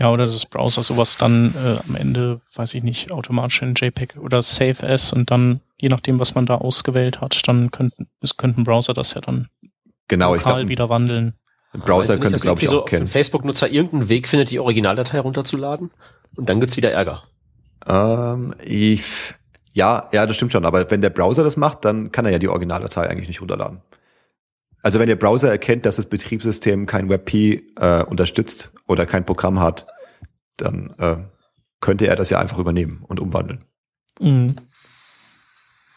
Ja, oder das Browser sowas dann äh, am Ende, weiß ich nicht, automatisch in JPEG oder Save As und dann, je nachdem, was man da ausgewählt hat, dann könnten, es könnten Browser das ja dann genau, lokal glaub, wieder wandeln. Ein Browser könnte, glaube ich, auch so kennen. Facebook-Nutzer irgendeinen Weg findet, die Originaldatei runterzuladen und dann gibt's wieder Ärger. Ähm, ich, ja, ja, das stimmt schon. Aber wenn der Browser das macht, dann kann er ja die Originaldatei eigentlich nicht runterladen. Also wenn der Browser erkennt, dass das Betriebssystem kein WebP äh, unterstützt oder kein Programm hat, dann äh, könnte er das ja einfach übernehmen und umwandeln. Mhm.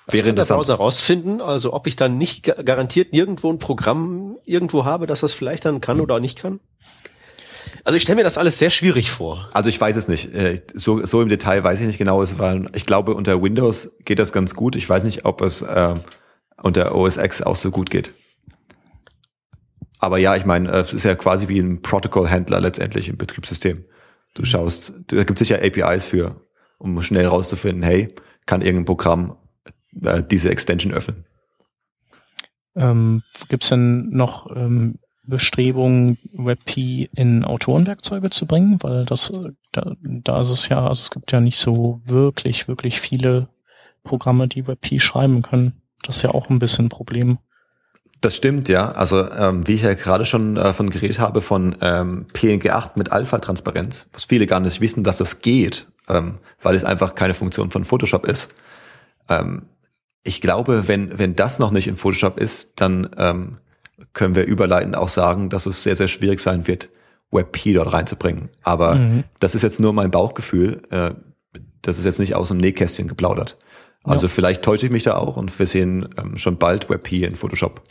Wäre der Browser rausfinden, also ob ich dann nicht garantiert nirgendwo ein Programm irgendwo habe, das das vielleicht dann kann oder nicht kann? Also ich stelle mir das alles sehr schwierig vor. Also ich weiß es nicht. Äh, so, so im Detail weiß ich nicht genau, weil ich glaube, unter Windows geht das ganz gut. Ich weiß nicht, ob es äh, unter OS X auch so gut geht. Aber ja, ich meine, es ist ja quasi wie ein Protocol-Händler letztendlich im Betriebssystem. Du schaust, da gibt sicher APIs für, um schnell rauszufinden, hey, kann irgendein Programm äh, diese Extension öffnen. Ähm, Gibt es denn noch ähm, Bestrebungen, WebP in Autorenwerkzeuge zu bringen? Weil das, da, da ist es ja, also es gibt ja nicht so wirklich, wirklich viele Programme, die WebP schreiben können. Das ist ja auch ein bisschen ein Problem. Das stimmt, ja. Also ähm, wie ich ja gerade schon äh, von geredet habe, von ähm, PNG 8 mit Alpha-Transparenz, was viele gar nicht wissen, dass das geht, ähm, weil es einfach keine Funktion von Photoshop ist. Ähm, ich glaube, wenn, wenn das noch nicht in Photoshop ist, dann ähm, können wir überleitend auch sagen, dass es sehr, sehr schwierig sein wird, WebP dort reinzubringen. Aber mhm. das ist jetzt nur mein Bauchgefühl. Äh, das ist jetzt nicht aus dem Nähkästchen geplaudert. Also ja. vielleicht täusche ich mich da auch und wir sehen ähm, schon bald WebP in Photoshop.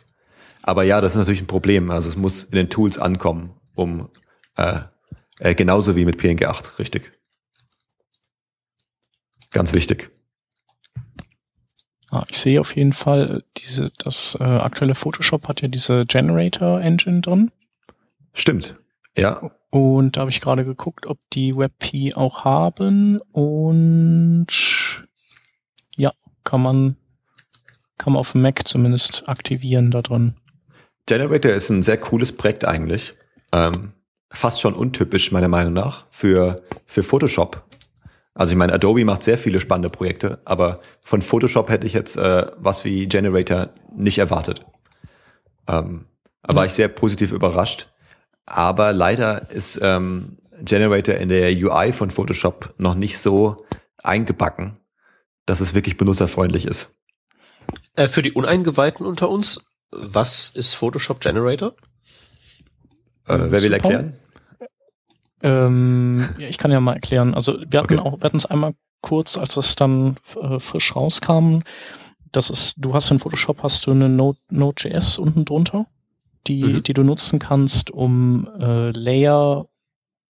Aber ja, das ist natürlich ein Problem. Also es muss in den Tools ankommen, um äh, äh, genauso wie mit PNG 8, richtig. Ganz wichtig. Ah, ich sehe auf jeden Fall, diese, das äh, aktuelle Photoshop hat ja diese Generator Engine drin. Stimmt, ja. Und da habe ich gerade geguckt, ob die WebP auch haben und ja, kann man, kann man auf dem Mac zumindest aktivieren da drin. Generator ist ein sehr cooles Projekt eigentlich. Ähm, fast schon untypisch meiner Meinung nach für, für Photoshop. Also ich meine, Adobe macht sehr viele spannende Projekte, aber von Photoshop hätte ich jetzt äh, was wie Generator nicht erwartet. Ähm, da war ich sehr positiv überrascht. Aber leider ist ähm, Generator in der UI von Photoshop noch nicht so eingebacken, dass es wirklich benutzerfreundlich ist. Äh, für die Uneingeweihten unter uns, was ist Photoshop Generator? Äh, wer will erklären? Ähm, ja, ich kann ja mal erklären. Also wir hatten okay. auch, wir hatten es einmal kurz, als es dann äh, frisch rauskam. Das ist, du hast in Photoshop hast du eine Node, Node.js unten drunter, die, mhm. die du nutzen kannst, um äh, Layer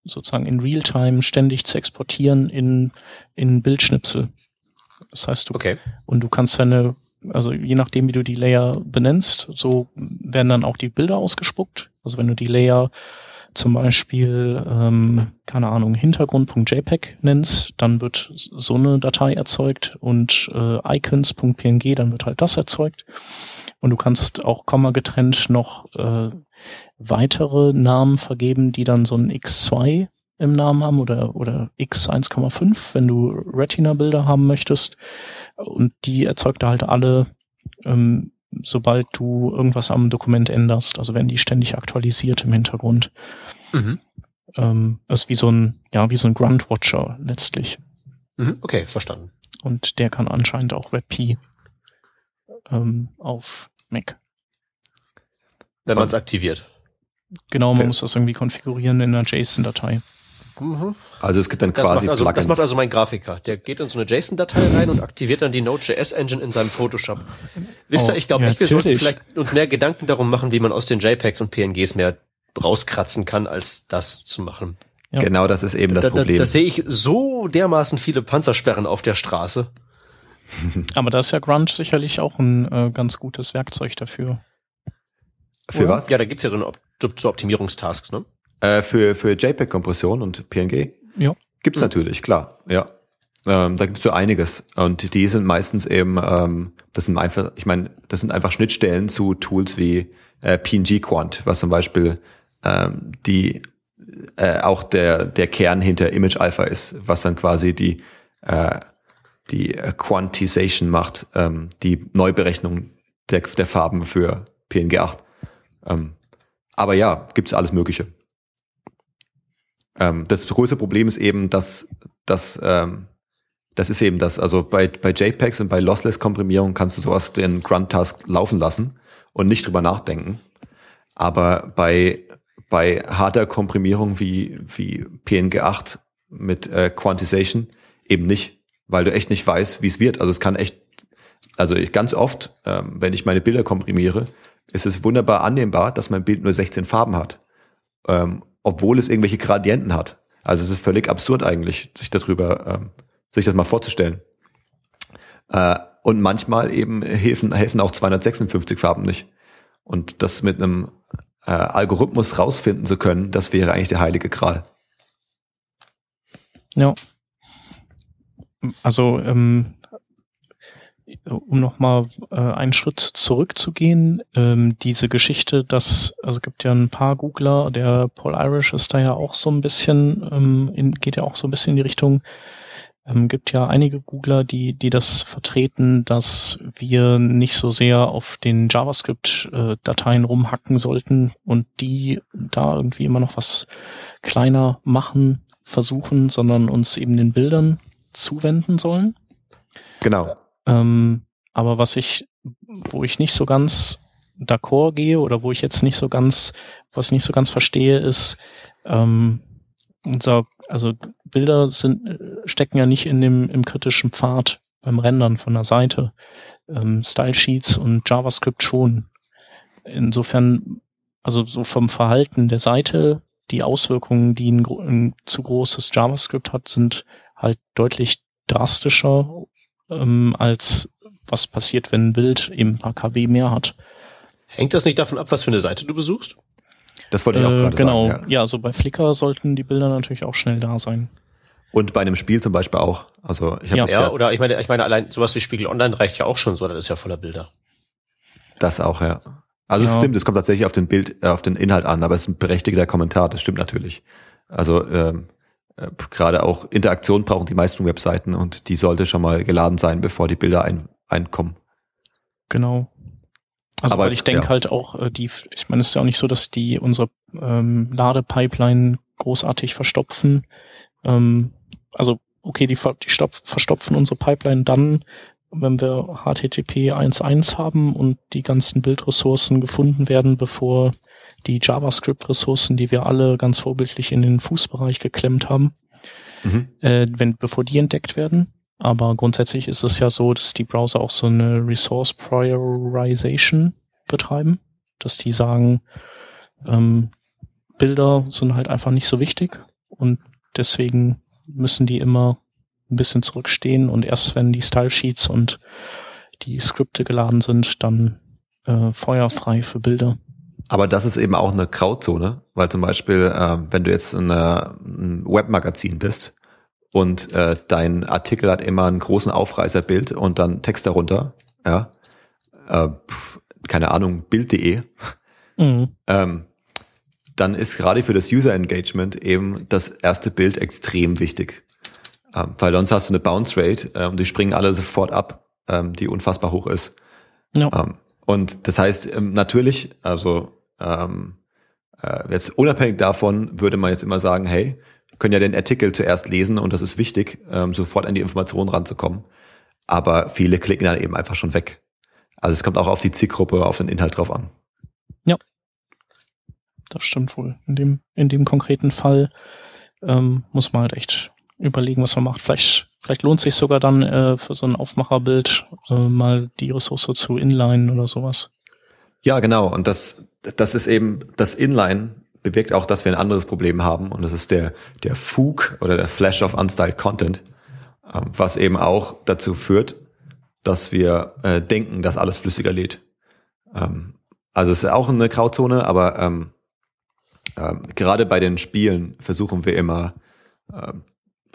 sozusagen in Realtime ständig zu exportieren in, in Bildschnipsel. Das heißt, du, okay. und du kannst deine, also je nachdem, wie du die Layer benennst, so werden dann auch die Bilder ausgespuckt. Also wenn du die Layer zum Beispiel, ähm, keine Ahnung, Hintergrund.jpg nennst, dann wird so eine Datei erzeugt und äh, icons.png, dann wird halt das erzeugt. Und du kannst auch Komma getrennt noch äh, weitere Namen vergeben, die dann so ein X2 im Namen haben oder, oder X 1,5, wenn du Retina-Bilder haben möchtest. Und die erzeugt er halt alle ähm, sobald du irgendwas am Dokument änderst. Also werden die ständig aktualisiert im Hintergrund. Mhm. Ähm, ist wie so ein, ja, wie so ein Grunt Watcher letztlich. Mhm. Okay, verstanden. Und der kann anscheinend auch WebP ähm, auf Mac. Wenn man es aktiviert. Genau, man okay. muss das irgendwie konfigurieren in einer JSON-Datei. Mhm. Also es gibt dann das quasi also, Das macht also mein Grafiker. Der geht in so eine JSON-Datei rein und aktiviert dann die Node.js-Engine in seinem Photoshop. Wisst ihr, oh, ich glaube ja, echt, wir sollten vielleicht uns mehr Gedanken darum machen, wie man aus den JPEGs und PNGs mehr rauskratzen kann, als das zu machen. Ja. Genau, das ist eben das da, Problem. Da, da sehe ich so dermaßen viele Panzersperren auf der Straße. Aber da ist ja Grunt sicherlich auch ein äh, ganz gutes Werkzeug dafür. Für Oder? was? Ja, da gibt's ja so, eine, so Optimierungstasks, ne? Äh, für für JPEG-Kompression und PNG? Ja. Gibt's mhm. natürlich, klar, ja. Ähm, da gibt's so einiges. Und die sind meistens eben, ähm, das sind einfach, ich meine, das sind einfach Schnittstellen zu Tools wie äh, PNG Quant, was zum Beispiel ähm, die äh, auch der, der Kern hinter Image Alpha ist, was dann quasi die, äh, die Quantization macht, ähm, die Neuberechnung der, der Farben für PNG 8. Ähm, aber ja, gibt's alles Mögliche. Ähm, das große Problem ist eben, dass, dass ähm, das ist eben das, also bei, bei JPEGs und bei Lossless-Komprimierung kannst du sowas den Grunt-Task laufen lassen und nicht drüber nachdenken. Aber bei, bei harter Komprimierung wie, wie PNG8 mit äh, Quantization eben nicht, weil du echt nicht weißt, wie es wird. Also es kann echt, also ich, ganz oft, ähm, wenn ich meine Bilder komprimiere, ist es wunderbar annehmbar, dass mein Bild nur 16 Farben hat. Ähm, obwohl es irgendwelche Gradienten hat. Also es ist völlig absurd eigentlich, sich darüber, ähm, sich das mal vorzustellen. Äh, und manchmal eben helfen, helfen auch 256 Farben nicht. Und das mit einem äh, Algorithmus rausfinden zu können, das wäre eigentlich der heilige Gral. Ja. Also ähm, um nochmal äh, einen Schritt zurückzugehen, ähm, diese Geschichte, dass, also gibt ja ein paar Googler, der Paul Irish ist da ja auch so ein bisschen, ähm, in, geht ja auch so ein bisschen in die Richtung, ähm, gibt ja einige Googler, die, die das vertreten, dass wir nicht so sehr auf den JavaScript-Dateien rumhacken sollten und die da irgendwie immer noch was kleiner machen versuchen, sondern uns eben den Bildern zuwenden sollen. Genau. Ähm, aber was ich, wo ich nicht so ganz d'accord gehe oder wo ich jetzt nicht so ganz, was ich nicht so ganz verstehe, ist, ähm, unser, also Bilder sind, stecken ja nicht in dem, im kritischen Pfad beim Rendern von der Seite. Ähm, Style Sheets und JavaScript schon. Insofern, also so vom Verhalten der Seite, die Auswirkungen, die ein, ein zu großes JavaScript hat, sind halt deutlich drastischer ähm, als was passiert, wenn ein Bild eben ein paar KW mehr hat. Hängt das nicht davon ab, was für eine Seite du besuchst? Das wollte ich auch Äh, gerade genau. sagen. ja, also bei Flickr sollten die Bilder natürlich auch schnell da sein. Und bei einem Spiel zum Beispiel auch. Also ich habe Ja. Ja, ja, oder ich meine, ich meine, allein sowas wie Spiegel Online reicht ja auch schon so, das ist ja voller Bilder. das auch, ja. Also es Ja. stimmt, es kommt tatsächlich auf den Bild, äh, auf den Inhalt an, aber es ist ein berechtigter Kommentar, das stimmt natürlich. Also ähm, äh, gerade auch Interaktion brauchen die meisten Webseiten und die sollte schon mal geladen sein, bevor die Bilder ein, einkommen. Genau. Also Aber, weil ich denke ja. halt auch, äh, die, ich meine, es ist ja auch nicht so, dass die unsere ähm, Ladepipeline großartig verstopfen. Ähm, also okay, die, die stopf, verstopfen unsere Pipeline dann, wenn wir HTTP 1.1 haben und die ganzen Bildressourcen gefunden werden, bevor die JavaScript-Ressourcen, die wir alle ganz vorbildlich in den Fußbereich geklemmt haben, Mhm. äh, wenn, bevor die entdeckt werden. Aber grundsätzlich ist es ja so, dass die Browser auch so eine Resource Priorization betreiben, dass die sagen, ähm, Bilder sind halt einfach nicht so wichtig und deswegen müssen die immer ein bisschen zurückstehen und erst wenn die Style Sheets und die Skripte geladen sind, dann äh, feuerfrei für Bilder. Aber das ist eben auch eine Grauzone, weil zum Beispiel, äh, wenn du jetzt in einer, ein Webmagazin bist und äh, dein Artikel hat immer einen großen Aufreißerbild und dann Text darunter, ja, äh, keine Ahnung, Bild.de, Mhm. ähm, dann ist gerade für das User Engagement eben das erste Bild extrem wichtig. Ähm, weil sonst hast du eine Bounce Rate äh, und die springen alle sofort ab, ähm, die unfassbar hoch ist. Ja. Ähm, und das heißt, ähm, natürlich, also ähm, äh, jetzt unabhängig davon würde man jetzt immer sagen, hey, können ja den Artikel zuerst lesen und das ist wichtig, ähm, sofort an die Informationen ranzukommen. Aber viele klicken dann eben einfach schon weg. Also es kommt auch auf die Zielgruppe, auf den Inhalt drauf an. Das stimmt wohl. In dem, in dem konkreten Fall ähm, muss man halt echt überlegen, was man macht. Vielleicht, vielleicht lohnt sich sogar dann äh, für so ein Aufmacherbild äh, mal die Ressource zu inline oder sowas. Ja, genau. Und das, das ist eben, das Inline bewirkt auch, dass wir ein anderes Problem haben. Und das ist der, der Fug oder der Flash of Unstyled Content, ähm, was eben auch dazu führt, dass wir äh, denken, dass alles flüssiger lädt. Ähm, also es ist auch eine Grauzone, aber ähm, ähm, gerade bei den Spielen versuchen wir immer, ähm,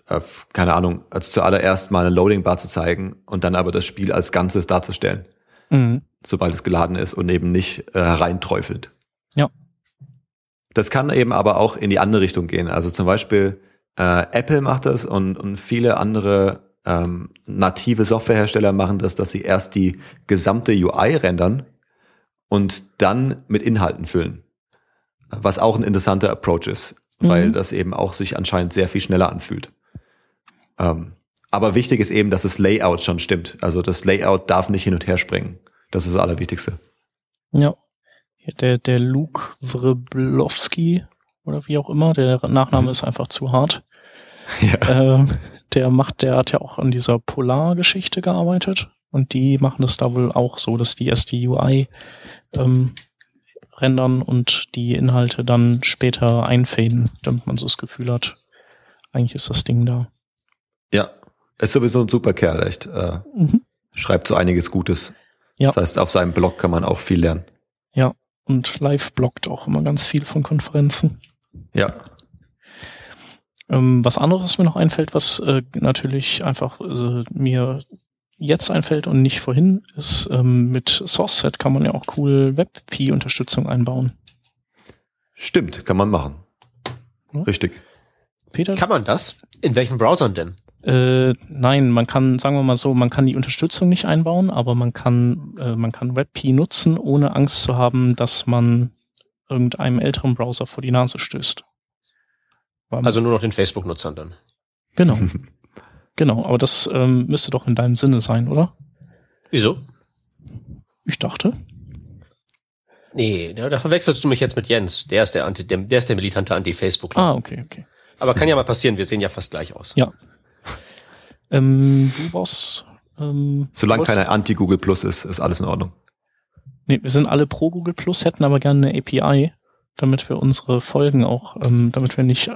äh, keine Ahnung, als zuallererst mal eine Loading Bar zu zeigen und dann aber das Spiel als Ganzes darzustellen Mhm. sobald es geladen ist und eben nicht äh, hereinträufelt. Ja. Das kann eben aber auch in die andere Richtung gehen. Also zum Beispiel äh, Apple macht das und, und viele andere ähm, native Softwarehersteller machen das, dass sie erst die gesamte UI rendern und dann mit Inhalten füllen. Was auch ein interessanter Approach ist, weil Mhm. das eben auch sich anscheinend sehr viel schneller anfühlt. Ähm, aber wichtig ist eben, dass das Layout schon stimmt. Also das Layout darf nicht hin und her springen. Das ist das Allerwichtigste. Ja. Der, der Luke Wroblowski oder wie auch immer, der Nachname Mhm. ist einfach zu hart. Ja. Ähm, der macht, der hat ja auch an dieser Polar-Geschichte gearbeitet und die machen das da wohl auch so, dass die erst die UI ähm, rendern und die Inhalte dann später einfaden, damit man so das Gefühl hat, eigentlich ist das Ding da. Ja. Ist sowieso ein super Kerl, echt. Äh, Mhm. schreibt so einiges Gutes. Ja. Das heißt, auf seinem Blog kann man auch viel lernen. Und live bloggt auch immer ganz viel von Konferenzen. Ja. Ähm, was anderes, was mir noch einfällt, was äh, natürlich einfach äh, mir jetzt einfällt und nicht vorhin, ist ähm, mit SourceSet kann man ja auch cool WebP-Unterstützung einbauen. Stimmt, kann man machen. Ja. Richtig. Peter? Kann man das? In welchen Browsern denn? Äh, nein, man kann, sagen wir mal so, man kann die Unterstützung nicht einbauen, aber man kann, äh, man kann WebP nutzen, ohne Angst zu haben, dass man irgendeinem älteren Browser vor die Nase stößt. Also nur noch den Facebook-Nutzern dann. Genau. genau, aber das ähm, müsste doch in deinem Sinne sein, oder? Wieso? Ich dachte. Nee, da verwechselst du mich jetzt mit Jens. Der ist der, Anti, der, der ist der militante Anti-Facebook. Ah, okay, okay. Aber kann ja mal passieren, wir sehen ja fast gleich aus. Ja. Ähm, du brauchst. Ähm, Solange keine Anti-Google Plus ist, ist alles in Ordnung. Nee, wir sind alle pro Google Plus, hätten aber gerne eine API, damit wir unsere Folgen auch, ähm, damit wir nicht äh,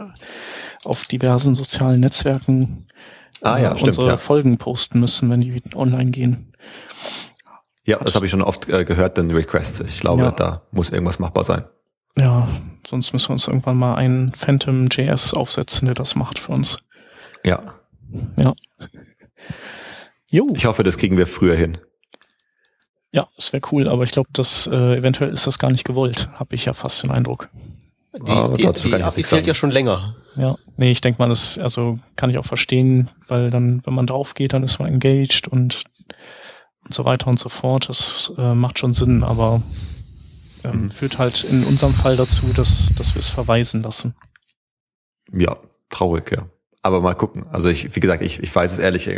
auf diversen sozialen Netzwerken ah, ja, äh, stimmt, unsere ja. Folgen posten müssen, wenn die online gehen. Ja, das habe ich schon oft äh, gehört, den Request. Ich glaube, ja. da muss irgendwas machbar sein. Ja, sonst müssen wir uns irgendwann mal einen Phantom JS aufsetzen, der das macht für uns. Ja. Ja. Jo. Ich hoffe, das kriegen wir früher hin. Ja, das wäre cool, aber ich glaube, dass äh, eventuell ist das gar nicht gewollt, habe ich ja fast den Eindruck. Die, ah, die, die, die API fehlt ja schon länger. Ja, nee, ich denke mal, das also kann ich auch verstehen, weil dann, wenn man drauf geht, dann ist man engaged und, und so weiter und so fort. Das äh, macht schon Sinn, aber ähm, mhm. führt halt in unserem Fall dazu, dass, dass wir es verweisen lassen. Ja, traurig, ja. Aber mal gucken. Also ich, wie gesagt, ich, ich weiß es ehrlich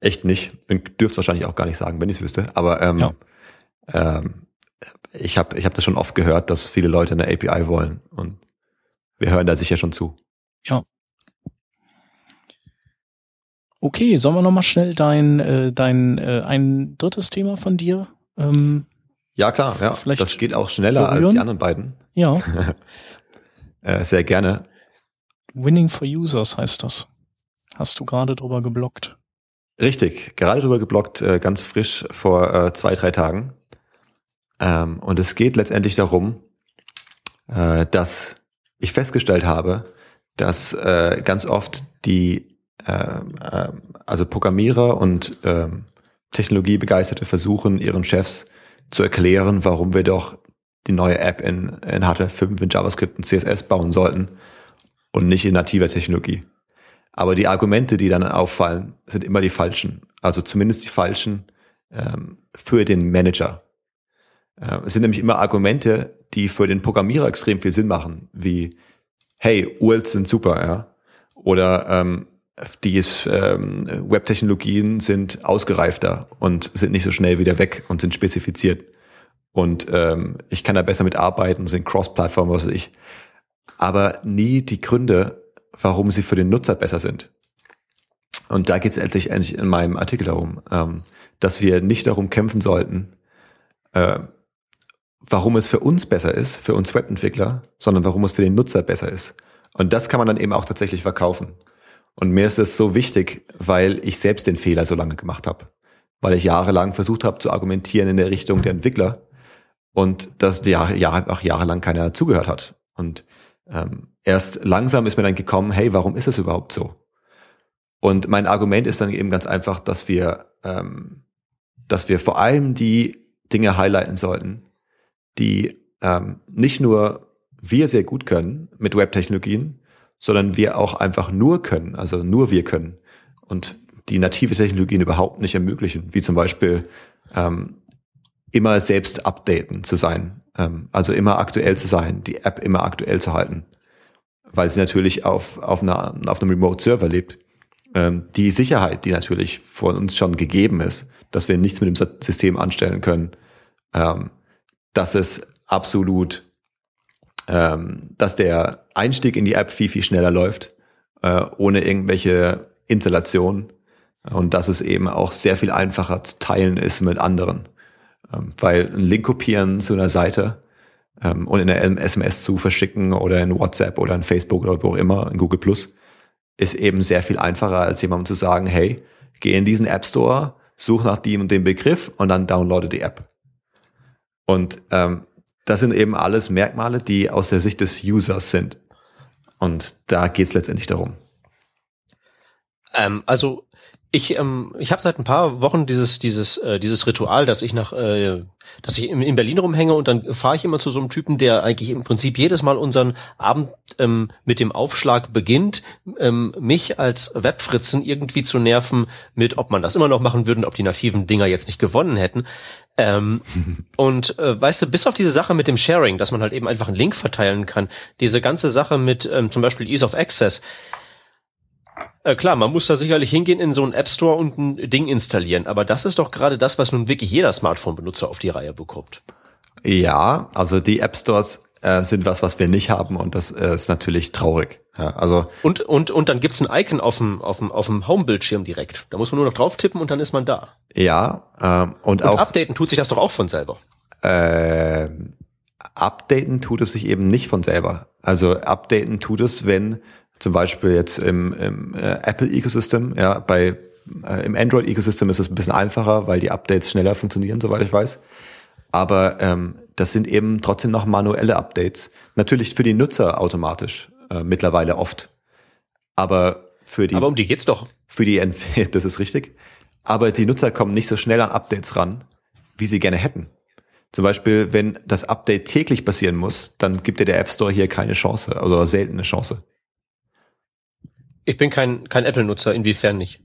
echt nicht. Und dürfte wahrscheinlich auch gar nicht sagen, wenn ich es wüsste. Aber ähm, ja. ähm, ich habe ich hab das schon oft gehört, dass viele Leute eine API wollen. Und wir hören da sicher schon zu. Ja. Okay, sollen wir nochmal schnell dein, äh, dein äh, ein drittes Thema von dir? Ähm, ja, klar, ja. Vielleicht das geht auch schneller berühren? als die anderen beiden. Ja. äh, sehr gerne. Winning for Users heißt das. Hast du gerade drüber geblockt? Richtig, gerade drüber geblockt, äh, ganz frisch vor äh, zwei, drei Tagen. Ähm, und es geht letztendlich darum, äh, dass ich festgestellt habe, dass ganz oft die, äh, äh, also Programmierer und Technologiebegeisterte versuchen, ihren Chefs zu erklären, warum wir doch die neue App in, in HTML5, in JavaScript und CSS bauen sollten und nicht in nativer Technologie. Aber die Argumente, die dann auffallen, sind immer die falschen. Also zumindest die falschen ähm, für den Manager. Äh, es sind nämlich immer Argumente, die für den Programmierer extrem viel Sinn machen, wie hey, URLs sind super, ja. Oder ähm, die ähm, Web-Technologien sind ausgereifter und sind nicht so schnell wieder weg und sind spezifiziert. Und ähm, ich kann da besser mit arbeiten, sind Cross-Plattform, was weiß ich aber nie die Gründe, warum sie für den Nutzer besser sind. Und da geht es letztlich in meinem Artikel darum, ähm, dass wir nicht darum kämpfen sollten, äh, warum es für uns besser ist, für uns Webentwickler, sondern warum es für den Nutzer besser ist. Und das kann man dann eben auch tatsächlich verkaufen. Und mir ist es so wichtig, weil ich selbst den Fehler so lange gemacht habe. Weil ich jahrelang versucht habe zu argumentieren in der Richtung der Entwickler und dass Jahre, Jahre, auch jahrelang keiner zugehört hat. Und ähm, erst langsam ist mir dann gekommen, hey, warum ist es überhaupt so? Und mein Argument ist dann eben ganz einfach, dass wir, ähm, dass wir vor allem die Dinge highlighten sollten, die ähm, nicht nur wir sehr gut können mit Web-Technologien, sondern wir auch einfach nur können, also nur wir können und die native Technologien überhaupt nicht ermöglichen, wie zum Beispiel ähm, immer selbst updaten zu sein, ähm, also immer aktuell zu sein, die App immer aktuell zu halten, weil sie natürlich auf, auf, einer, auf einem Remote-Server lebt. Ähm, die Sicherheit, die natürlich von uns schon gegeben ist, dass wir nichts mit dem System anstellen können, ähm, dass es absolut, ähm, dass der Einstieg in die App viel, viel schneller läuft, äh, ohne irgendwelche Installationen und dass es eben auch sehr viel einfacher zu teilen ist mit anderen. Ähm, weil ein Link kopieren zu einer Seite ähm, und in der SMS zu verschicken oder in WhatsApp oder in Facebook oder wo auch immer, in Google Plus, ist eben sehr viel einfacher, als jemandem zu sagen, hey, geh in diesen App Store, such nach dem und dem Begriff und dann downloade die App. Und ähm, das sind eben alles Merkmale, die aus der Sicht des Users sind. Und da geht es letztendlich darum. Ähm, also ich, ähm, ich habe seit ein paar Wochen dieses, dieses, äh, dieses Ritual, dass ich nach, äh, dass ich in, in Berlin rumhänge und dann fahre ich immer zu so einem Typen, der eigentlich im Prinzip jedes Mal unseren Abend ähm, mit dem Aufschlag beginnt, ähm, mich als Webfritzen irgendwie zu nerven mit, ob man das immer noch machen würde und ob die nativen Dinger jetzt nicht gewonnen hätten. Ähm, und äh, weißt du, bis auf diese Sache mit dem Sharing, dass man halt eben einfach einen Link verteilen kann, diese ganze Sache mit ähm, zum Beispiel Ease of Access, klar, man muss da sicherlich hingehen in so einen App Store und ein Ding installieren, aber das ist doch gerade das, was nun wirklich jeder Smartphone-Benutzer auf die Reihe bekommt. Ja, also die App Stores äh, sind was, was wir nicht haben und das äh, ist natürlich traurig. Ja, also und, und, und dann gibt's ein Icon auf dem, auf dem, auf dem Home-Bildschirm direkt. Da muss man nur noch drauf tippen und dann ist man da. Ja, ähm, und, und auch. Updaten tut sich das doch auch von selber. Äh, updaten tut es sich eben nicht von selber. Also updaten tut es, wenn zum Beispiel jetzt im, im äh, Apple-Ecosystem, ja, bei äh, im Android-Ecosystem ist es ein bisschen einfacher, weil die Updates schneller funktionieren, soweit ich weiß. Aber ähm, das sind eben trotzdem noch manuelle Updates. Natürlich für die Nutzer automatisch, äh, mittlerweile oft. Aber für die. Aber um die geht's doch. Für die, das ist richtig. Aber die Nutzer kommen nicht so schnell an Updates ran, wie sie gerne hätten. Zum Beispiel, wenn das Update täglich passieren muss, dann gibt dir der App Store hier keine Chance, also seltene Chance. Ich bin kein, kein Apple-Nutzer, inwiefern nicht.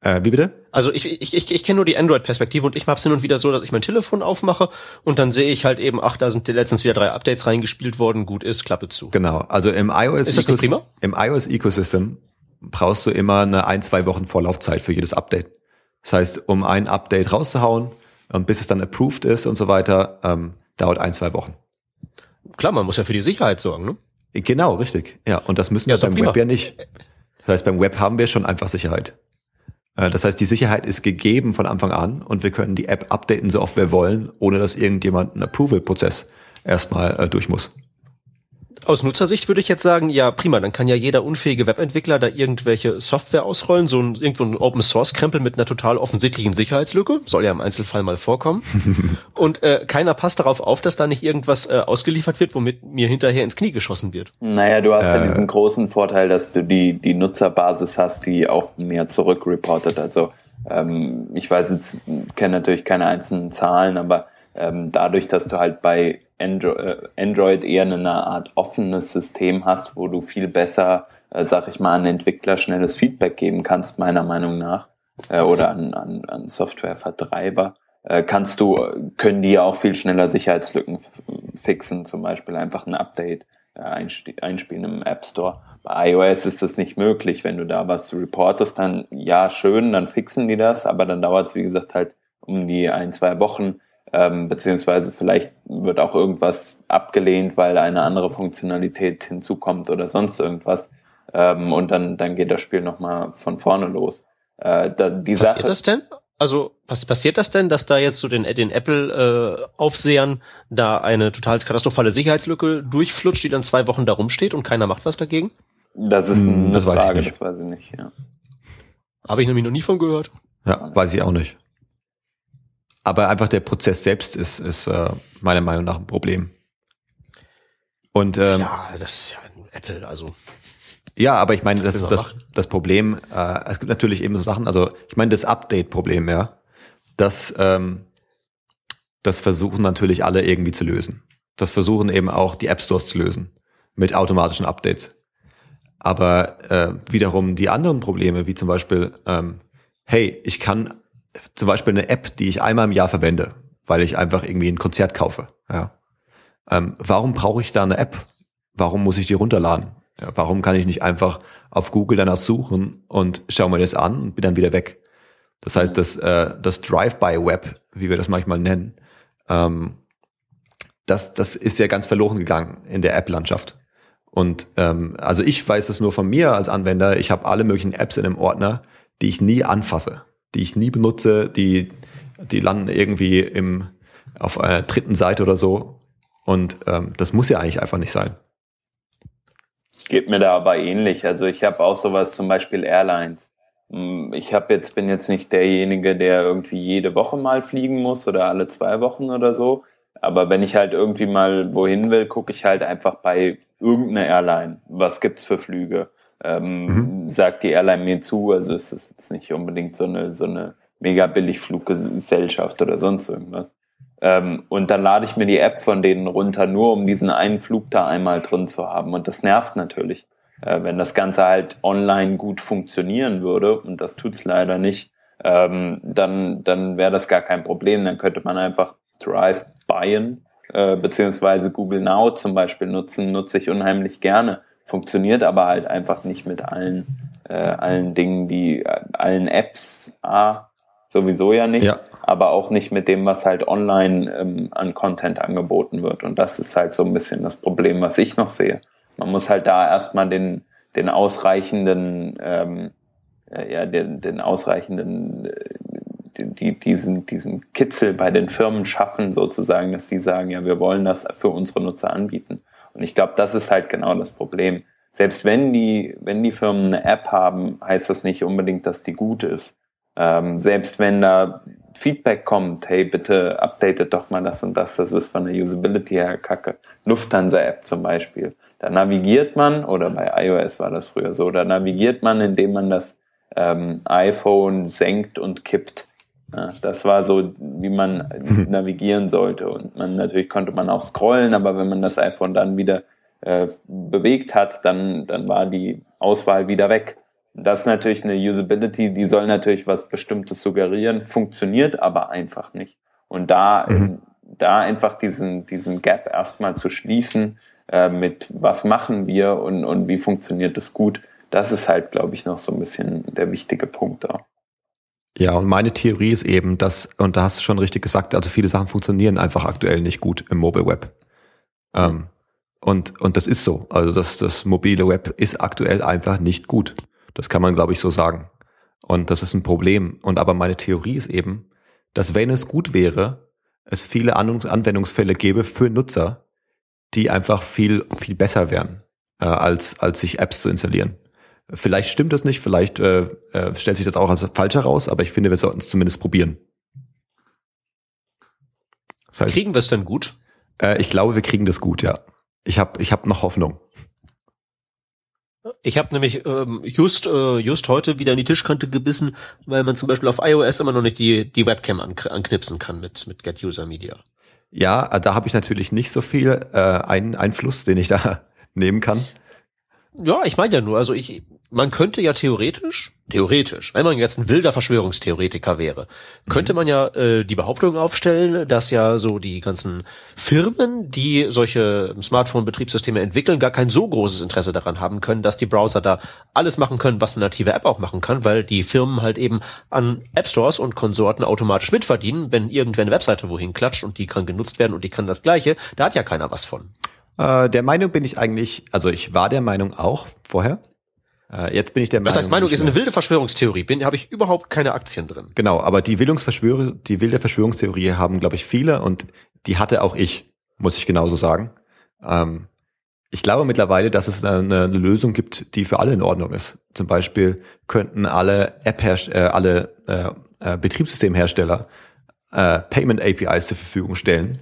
Äh, wie bitte? Also ich, ich, ich, ich kenne nur die Android-Perspektive und ich mache es hin und wieder so, dass ich mein Telefon aufmache und dann sehe ich halt eben, ach, da sind letztens wieder drei Updates reingespielt worden, gut ist, Klappe zu. Genau, also im iOS, ist das nicht prima? im iOS Ecosystem brauchst du immer eine ein, zwei Wochen Vorlaufzeit für jedes Update. Das heißt, um ein Update rauszuhauen und bis es dann approved ist und so weiter, ähm, dauert ein, zwei Wochen. Klar, man muss ja für die Sicherheit sorgen, ne? Genau, richtig. Ja, und das müssen ja, wir beim Web ja nicht. Das heißt, beim Web haben wir schon einfach Sicherheit. Äh, das heißt, die Sicherheit ist gegeben von Anfang an und wir können die App updaten, so oft wir wollen, ohne dass irgendjemand einen Approval-Prozess erstmal äh, durch muss. Aus Nutzersicht würde ich jetzt sagen, ja prima, dann kann ja jeder unfähige Webentwickler da irgendwelche Software ausrollen, so ein, irgendwo ein Open Source Krempel mit einer total offensichtlichen Sicherheitslücke, soll ja im Einzelfall mal vorkommen. und äh, keiner passt darauf auf, dass da nicht irgendwas äh, ausgeliefert wird, womit mir hinterher ins Knie geschossen wird. Naja, du hast äh, ja diesen großen Vorteil, dass du die, die Nutzerbasis hast, die auch mehr zurückreportet. Also ähm, ich weiß jetzt, kenne natürlich keine einzelnen Zahlen, aber ähm, dadurch, dass du halt bei Android, äh, Android eher eine Art offenes System hast, wo du viel besser, äh, sag ich mal, an Entwickler schnelles Feedback geben kannst, meiner Meinung nach, äh, oder an, an, an Softwarevertreiber, kannst du, können die auch viel schneller Sicherheitslücken fixen, zum Beispiel einfach ein Update einspielen im App Store. Bei iOS ist das nicht möglich. Wenn du da was reportest, dann ja, schön, dann fixen die das, aber dann dauert es, wie gesagt, halt um die ein, zwei Wochen, ähm, beziehungsweise vielleicht wird auch irgendwas abgelehnt, weil eine andere Funktionalität hinzukommt oder sonst irgendwas. Ähm, und dann, dann geht das Spiel nochmal von vorne los. Äh, da, die passiert Sache, das denn? Also was passiert das denn, dass da jetzt so den, den Apple-Aufsehern äh, da eine total katastrophale Sicherheitslücke durchflutscht, die dann zwei Wochen da rumsteht und keiner macht was dagegen? Das ist hm, eine das Frage, das weiß ich nicht. Ja. Habe ich nämlich noch nie von gehört. Ja, weiß ich auch nicht. Aber einfach der Prozess selbst ist, ist äh, meiner Meinung nach ein Problem. Und ähm, ja, das ist ja ein Apple, also. Ja, aber ich meine, das, das, das Problem, äh, es gibt natürlich eben so Sachen, also ich meine, das Update-Problem, ja, das, ähm, das versuchen natürlich alle irgendwie zu lösen. Das versuchen eben auch die App Stores zu lösen mit automatischen Updates. Aber äh, wiederum die anderen Probleme, wie zum Beispiel, ähm, hey, ich kann zum Beispiel eine App, die ich einmal im Jahr verwende, weil ich einfach irgendwie ein Konzert kaufe. Ja. Ähm, warum brauche ich da eine App? Warum muss ich die runterladen? Ja, warum kann ich nicht einfach auf Google danach suchen und schaue mir das an und bin dann wieder weg? Das heißt, das, äh, das Drive-by-Web, wie wir das manchmal nennen, ähm, das, das ist ja ganz verloren gegangen in der App-Landschaft. Und ähm, also ich weiß es nur von mir als Anwender, ich habe alle möglichen Apps in einem Ordner, die ich nie anfasse die ich nie benutze, die, die landen irgendwie im, auf einer dritten Seite oder so. Und ähm, das muss ja eigentlich einfach nicht sein. Es geht mir da aber ähnlich. Also ich habe auch sowas, zum Beispiel Airlines. Hm, ich habe jetzt, bin jetzt nicht derjenige, der irgendwie jede Woche mal fliegen muss oder alle zwei Wochen oder so. Aber wenn ich halt irgendwie mal wohin will, gucke ich halt einfach bei irgendeiner Airline. Was gibt's für Flüge? Ähm, mhm. sagt die Airline mir zu. Also es ist jetzt nicht unbedingt so eine, so eine mega Billigfluggesellschaft oder sonst irgendwas. Ähm, und dann lade ich mir die App von denen runter, nur um diesen einen Flug da einmal drin zu haben. Und das nervt natürlich. Äh, wenn das Ganze halt online gut funktionieren würde, und das tut's leider nicht, ähm, dann, dann wäre das gar kein Problem. Dann könnte man einfach Drive buyen, äh, beziehungsweise Google Now zum Beispiel nutzen, nutze ich unheimlich gerne. Funktioniert aber halt einfach nicht mit allen, äh, allen Dingen, die, äh, allen Apps, A, sowieso ja nicht, ja. aber auch nicht mit dem, was halt online ähm, an Content angeboten wird. Und das ist halt so ein bisschen das Problem, was ich noch sehe. Man muss halt da erstmal den, den ausreichenden, ähm, ja, den, den ausreichenden, äh, die, diesen, diesen Kitzel bei den Firmen schaffen, sozusagen, dass die sagen, ja, wir wollen das für unsere Nutzer anbieten. Und ich glaube, das ist halt genau das Problem. Selbst wenn die, wenn die Firmen eine App haben, heißt das nicht unbedingt, dass die gut ist. Ähm, selbst wenn da Feedback kommt, hey, bitte updatet doch mal das und das, das ist von der Usability her kacke. Lufthansa-App zum Beispiel. Da navigiert man, oder bei iOS war das früher so, da navigiert man, indem man das ähm, iPhone senkt und kippt. Ja, das war so, wie man navigieren sollte. Und man natürlich konnte man auch scrollen, aber wenn man das iPhone dann wieder äh, bewegt hat, dann, dann war die Auswahl wieder weg. Das ist natürlich eine Usability, die soll natürlich was Bestimmtes suggerieren, funktioniert aber einfach nicht. Und da, mhm. da einfach diesen, diesen Gap erstmal zu schließen, äh, mit was machen wir und, und wie funktioniert es gut, das ist halt, glaube ich, noch so ein bisschen der wichtige Punkt da. Ja, und meine Theorie ist eben, dass, und da hast du schon richtig gesagt, also viele Sachen funktionieren einfach aktuell nicht gut im Mobile Web. Ähm, und, und das ist so. Also das, das mobile Web ist aktuell einfach nicht gut. Das kann man, glaube ich, so sagen. Und das ist ein Problem. Und aber meine Theorie ist eben, dass wenn es gut wäre, es viele Anwendungsfälle gäbe für Nutzer, die einfach viel, viel besser wären, äh, als, als sich Apps zu installieren. Vielleicht stimmt das nicht, vielleicht äh, äh, stellt sich das auch als falsch heraus, aber ich finde, wir sollten es zumindest probieren. Das heißt, kriegen wir es denn gut? Äh, ich glaube, wir kriegen das gut, ja. Ich habe ich hab noch Hoffnung. Ich habe nämlich ähm, just äh, just heute wieder in die Tischkante gebissen, weil man zum Beispiel auf iOS immer noch nicht die die Webcam an, anknipsen kann mit mit Get User Media. Ja, da habe ich natürlich nicht so viel äh, ein, Einfluss, den ich da nehmen kann. Ja, ich meine ja nur, also ich man könnte ja theoretisch, theoretisch, wenn man jetzt ein wilder Verschwörungstheoretiker wäre, könnte man ja äh, die Behauptung aufstellen, dass ja so die ganzen Firmen, die solche Smartphone-Betriebssysteme entwickeln, gar kein so großes Interesse daran haben können, dass die Browser da alles machen können, was eine native App auch machen kann, weil die Firmen halt eben an App Stores und Konsorten automatisch mitverdienen, wenn irgendwer eine Webseite wohin klatscht und die kann genutzt werden und die kann das Gleiche, da hat ja keiner was von. Äh, der Meinung bin ich eigentlich, also ich war der Meinung auch vorher, äh, jetzt bin ich der Meinung. Das heißt, Meinung ist eine wilde Verschwörungstheorie. Bin, habe ich überhaupt keine Aktien drin. Genau, aber die Bildungsverschwöre, die wilde Verschwörungstheorie haben, glaube ich, viele und die hatte auch ich, muss ich genauso sagen. Ähm, ich glaube mittlerweile, dass es eine, eine, Lösung gibt, die für alle in Ordnung ist. Zum Beispiel könnten alle App äh, alle äh, äh, Betriebssystemhersteller äh, Payment APIs zur Verfügung stellen,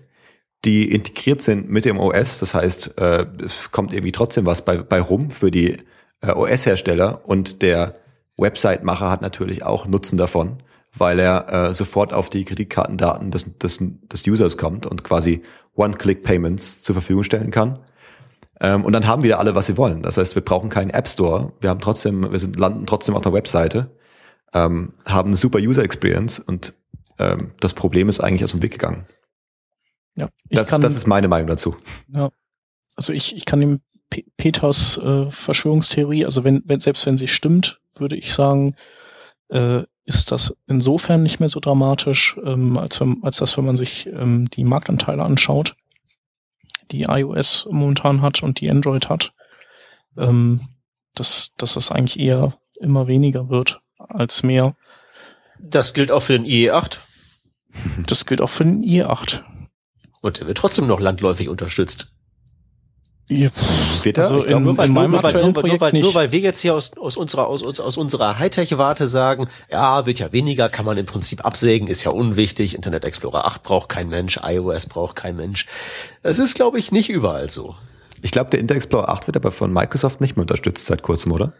die integriert sind mit dem OS. Das heißt, äh, es kommt irgendwie trotzdem was bei, bei rum für die äh, OS-Hersteller und der Website-Macher hat natürlich auch Nutzen davon, weil er äh, sofort auf die Kreditkartendaten des, des, des Users kommt und quasi One-Click-Payments zur Verfügung stellen kann. Ähm, und dann haben wir alle, was sie wollen. Das heißt, wir brauchen keinen App Store. Wir haben trotzdem, wir sind, landen trotzdem auf der Webseite, ähm, haben eine super User Experience und ähm, das Problem ist eigentlich aus dem Weg gegangen. Ja, das, kann, das ist meine Meinung dazu. Ja, also ich, ich kann dem Peters äh, Verschwörungstheorie, also wenn, wenn, selbst wenn sie stimmt, würde ich sagen, äh, ist das insofern nicht mehr so dramatisch, ähm, als, wenn, als dass, wenn man sich ähm, die Marktanteile anschaut, die iOS momentan hat und die Android hat, ähm, dass, dass das eigentlich eher immer weniger wird als mehr. Das gilt auch für den IE8. Das gilt auch für den IE8. Und der wird trotzdem noch landläufig unterstützt. Ja, Wird also in, nur, weil, nur, weil, nur, nur, weil, nur weil wir jetzt hier aus, aus unserer, aus, aus unserer Hightech-Warte sagen, ja, wird ja weniger, kann man im Prinzip absägen, ist ja unwichtig, Internet Explorer 8 braucht kein Mensch, iOS braucht kein Mensch. Das ist, glaube ich, nicht überall so. Ich glaube, der Internet Explorer 8 wird aber von Microsoft nicht mehr unterstützt seit kurzem, oder?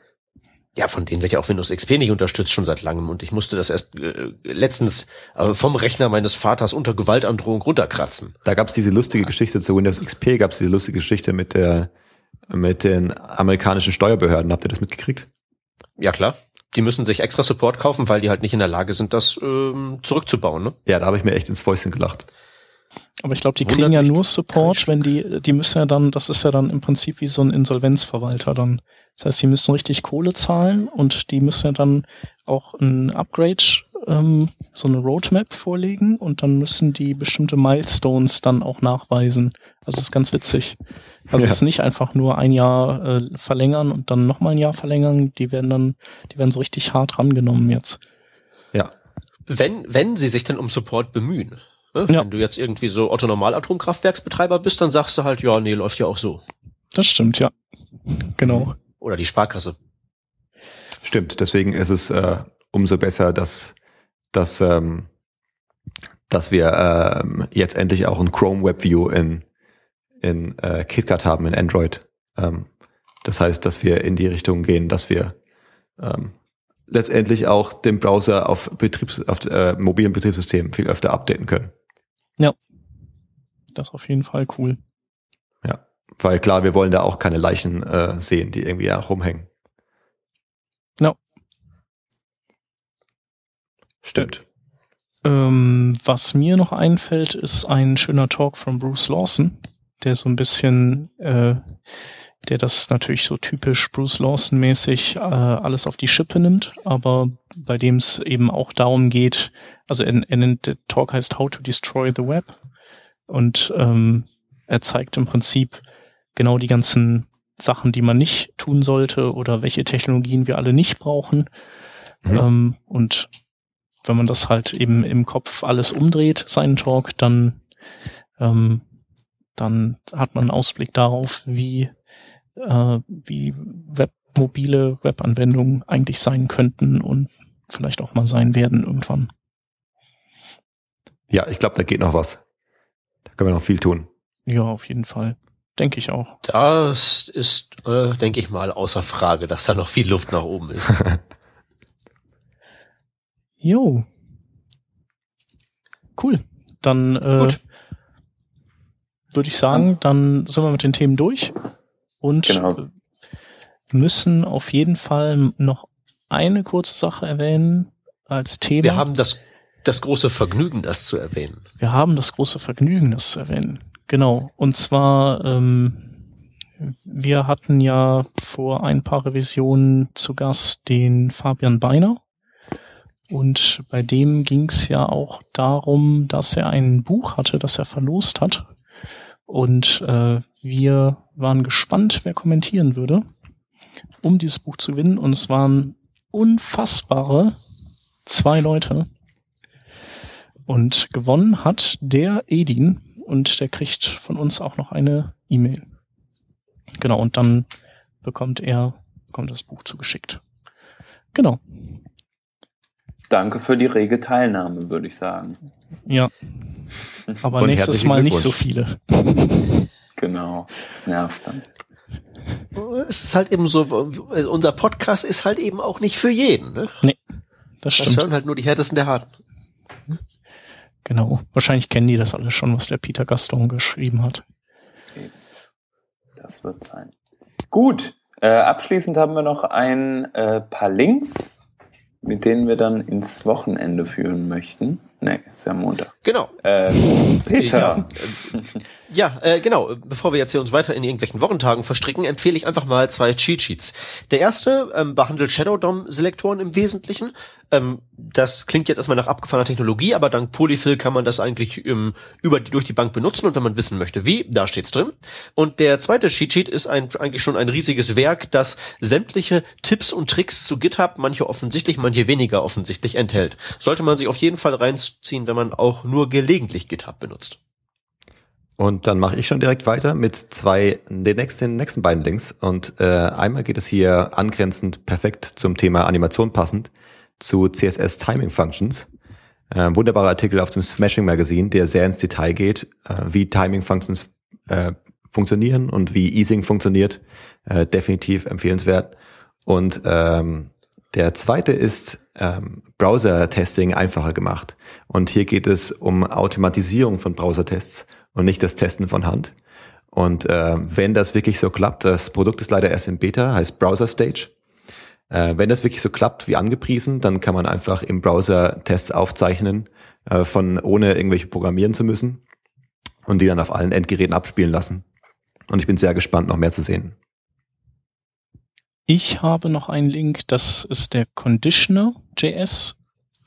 Ja, von denen wird ja auch Windows XP nicht unterstützt schon seit langem und ich musste das erst äh, letztens äh, vom Rechner meines Vaters unter Gewaltandrohung runterkratzen. Da gab es diese lustige Geschichte zu Windows XP, gab es diese lustige Geschichte mit der mit den amerikanischen Steuerbehörden. Habt ihr das mitgekriegt? Ja klar. Die müssen sich extra Support kaufen, weil die halt nicht in der Lage sind, das ähm, zurückzubauen. Ne? Ja, da habe ich mir echt ins Fäustchen gelacht. Aber ich glaube, die kriegen ja nur Support, wenn die, die müssen ja dann, das ist ja dann im Prinzip wie so ein Insolvenzverwalter dann. Das heißt, die müssen richtig Kohle zahlen und die müssen ja dann auch ein Upgrade, ähm, so eine Roadmap vorlegen und dann müssen die bestimmte Milestones dann auch nachweisen. Also das ist ganz witzig. Also ja. es ist nicht einfach nur ein Jahr äh, verlängern und dann nochmal ein Jahr verlängern. Die werden dann, die werden so richtig hart rangenommen jetzt. Ja. Wenn, wenn sie sich denn um Support bemühen. Ne? Ja. Wenn du jetzt irgendwie so Otto Normal Atomkraftwerksbetreiber bist, dann sagst du halt, ja, nee, läuft ja auch so. Das stimmt, ja. Genau. Oder die Sparkasse. Stimmt, deswegen ist es äh, umso besser, dass, dass, ähm, dass wir ähm, jetzt endlich auch ein Chrome Web View in, in äh, KitKat haben, in Android. Ähm, das heißt, dass wir in die Richtung gehen, dass wir ähm, letztendlich auch den Browser auf, Betriebs auf äh, mobilen Betriebssystemen viel öfter updaten können. Ja. Das ist auf jeden Fall cool. Ja. Weil klar, wir wollen da auch keine Leichen äh, sehen, die irgendwie auch rumhängen. Ja. Stimmt. Ähm, was mir noch einfällt, ist ein schöner Talk von Bruce Lawson, der so ein bisschen äh, der das natürlich so typisch Bruce Lawson-mäßig äh, alles auf die Schippe nimmt, aber bei dem es eben auch darum geht, also er, er nennt, der Talk heißt How to Destroy the Web und ähm, er zeigt im Prinzip genau die ganzen Sachen, die man nicht tun sollte oder welche Technologien wir alle nicht brauchen. Mhm. Ähm, und wenn man das halt eben im Kopf alles umdreht, seinen Talk, dann, ähm, dann hat man einen Ausblick darauf, wie äh, wie Web, mobile Webanwendungen eigentlich sein könnten und vielleicht auch mal sein werden irgendwann. Ja, ich glaube, da geht noch was. Da können wir noch viel tun. Ja, auf jeden Fall. Denke ich auch. Das ist, äh, denke ich mal, außer Frage, dass da noch viel Luft nach oben ist. jo. Cool. Dann äh, würde ich sagen, dann sind wir mit den Themen durch und genau. müssen auf jeden Fall noch eine kurze Sache erwähnen als Thema. Wir haben das, das große Vergnügen, das zu erwähnen. Wir haben das große Vergnügen, das zu erwähnen. Genau. Und zwar, ähm, wir hatten ja vor ein paar Revisionen zu Gast den Fabian Beiner. Und bei dem ging es ja auch darum, dass er ein Buch hatte, das er verlost hat. Und äh, wir waren gespannt, wer kommentieren würde, um dieses Buch zu gewinnen. Und es waren unfassbare zwei Leute. Und gewonnen hat der Edin und der kriegt von uns auch noch eine E-Mail. Genau, und dann bekommt er, bekommt das Buch zugeschickt. Genau. Danke für die rege Teilnahme, würde ich sagen. Ja. Aber und nächstes Mal nicht so viele. Genau, das nervt dann. Es ist halt eben so, unser Podcast ist halt eben auch nicht für jeden. Ne? Nee, das stimmt. Das hören halt nur die Härtesten der Harten. Genau. Wahrscheinlich kennen die das alles schon, was der Peter Gaston geschrieben hat. Das wird sein. Gut. Äh, abschließend haben wir noch ein äh, paar Links, mit denen wir dann ins Wochenende führen möchten. Nee, ist ja Montag. Genau. Äh, Peter. Ja, ja äh, genau. Bevor wir jetzt hier uns weiter in irgendwelchen Wochentagen verstricken, empfehle ich einfach mal zwei Cheat Sheets. Der erste ähm, behandelt Shadow DOM Selektoren im Wesentlichen. Ähm, das klingt jetzt erstmal nach abgefahrener Technologie, aber dank Polyfill kann man das eigentlich ähm, über die, durch die Bank benutzen und wenn man wissen möchte, wie, da steht's drin. Und der zweite Cheat Sheet ist ein, eigentlich schon ein riesiges Werk, das sämtliche Tipps und Tricks zu GitHub, manche offensichtlich, manche weniger offensichtlich enthält. Sollte man sich auf jeden Fall reinziehen, wenn man auch nur gelegentlich GitHub benutzt. Und dann mache ich schon direkt weiter mit zwei, den nächsten, nächsten beiden Links. Und äh, einmal geht es hier angrenzend perfekt zum Thema Animation passend zu CSS Timing Functions. Äh, wunderbarer Artikel auf dem Smashing Magazine, der sehr ins Detail geht, äh, wie Timing Functions äh, funktionieren und wie Easing funktioniert. Äh, definitiv empfehlenswert. Und ähm, der zweite ist ähm, Browser-Testing einfacher gemacht. Und hier geht es um Automatisierung von Browser-Tests und nicht das Testen von Hand. Und äh, wenn das wirklich so klappt, das Produkt ist leider erst in Beta, heißt Browser Stage. Äh, wenn das wirklich so klappt wie angepriesen, dann kann man einfach im Browser Tests aufzeichnen, äh, von ohne irgendwelche programmieren zu müssen und die dann auf allen Endgeräten abspielen lassen. Und ich bin sehr gespannt, noch mehr zu sehen. Ich habe noch einen Link, das ist der Conditioner.js.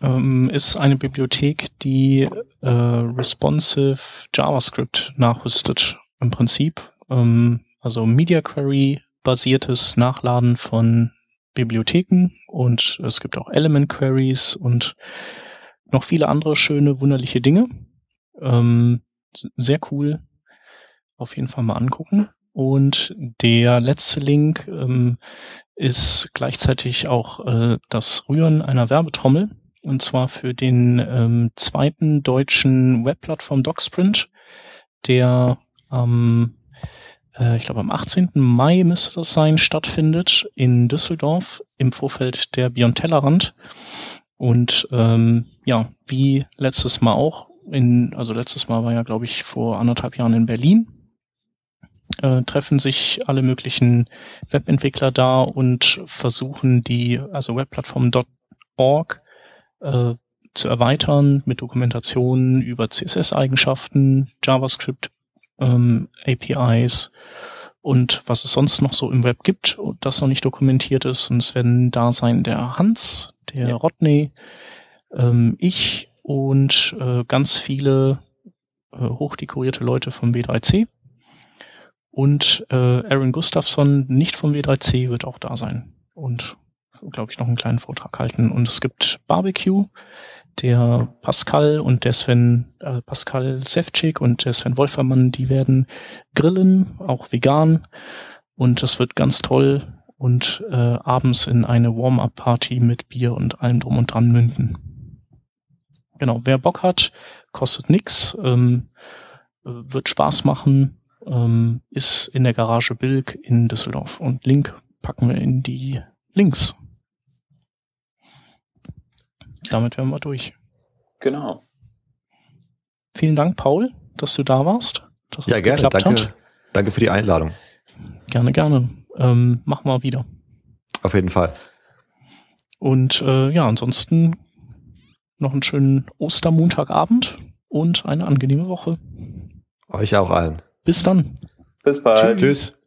Ähm, ist eine Bibliothek, die äh, responsive JavaScript nachrüstet im Prinzip. Ähm, also Media Query basiertes Nachladen von Bibliotheken und es gibt auch Element Queries und noch viele andere schöne, wunderliche Dinge. Ähm, sehr cool. Auf jeden Fall mal angucken. Und der letzte Link ähm, ist gleichzeitig auch äh, das Rühren einer Werbetrommel. Und zwar für den ähm, zweiten deutschen Webplattform DocSprint, der am, äh, ich glaube am 18. Mai müsste das sein, stattfindet in Düsseldorf im Vorfeld der Beyond Tellerrand. Und ähm, ja, wie letztes Mal auch, in, also letztes Mal war ja, glaube ich, vor anderthalb Jahren in Berlin äh, treffen sich alle möglichen Webentwickler da und versuchen die, also webplattform.org äh, zu erweitern mit Dokumentationen über CSS-Eigenschaften, JavaScript, ähm, APIs und was es sonst noch so im Web gibt, das noch nicht dokumentiert ist. Und es werden da sein der Hans, der ja. Rodney, ähm, ich und äh, ganz viele äh, hochdekorierte Leute vom W3C. Und äh, Aaron Gustafsson, nicht vom W3C, wird auch da sein. Und, glaube ich, noch einen kleinen Vortrag halten. Und es gibt Barbecue. Der Pascal und der Sven, äh, Pascal Sefcik und der Sven Wolfermann, die werden grillen, auch vegan. Und das wird ganz toll und äh, abends in eine Warm-up-Party mit Bier und allem drum und dran münden. Genau, wer Bock hat, kostet nix, ähm, wird Spaß machen ähm, ist in der Garage Bilk in Düsseldorf. Und Link packen wir in die Links. Damit wären wir durch. Genau. Vielen Dank, Paul, dass du da warst. ja, gerne. Danke, hat. danke für die Einladung. Gerne, gerne. Ähm, mach mal wieder. Auf jeden Fall. Und äh, ja, ansonsten noch einen schönen Ostermontagabend und eine angenehme Woche. Euch auch allen. Bis dann. Bis bald. Tschüss. Tschüss.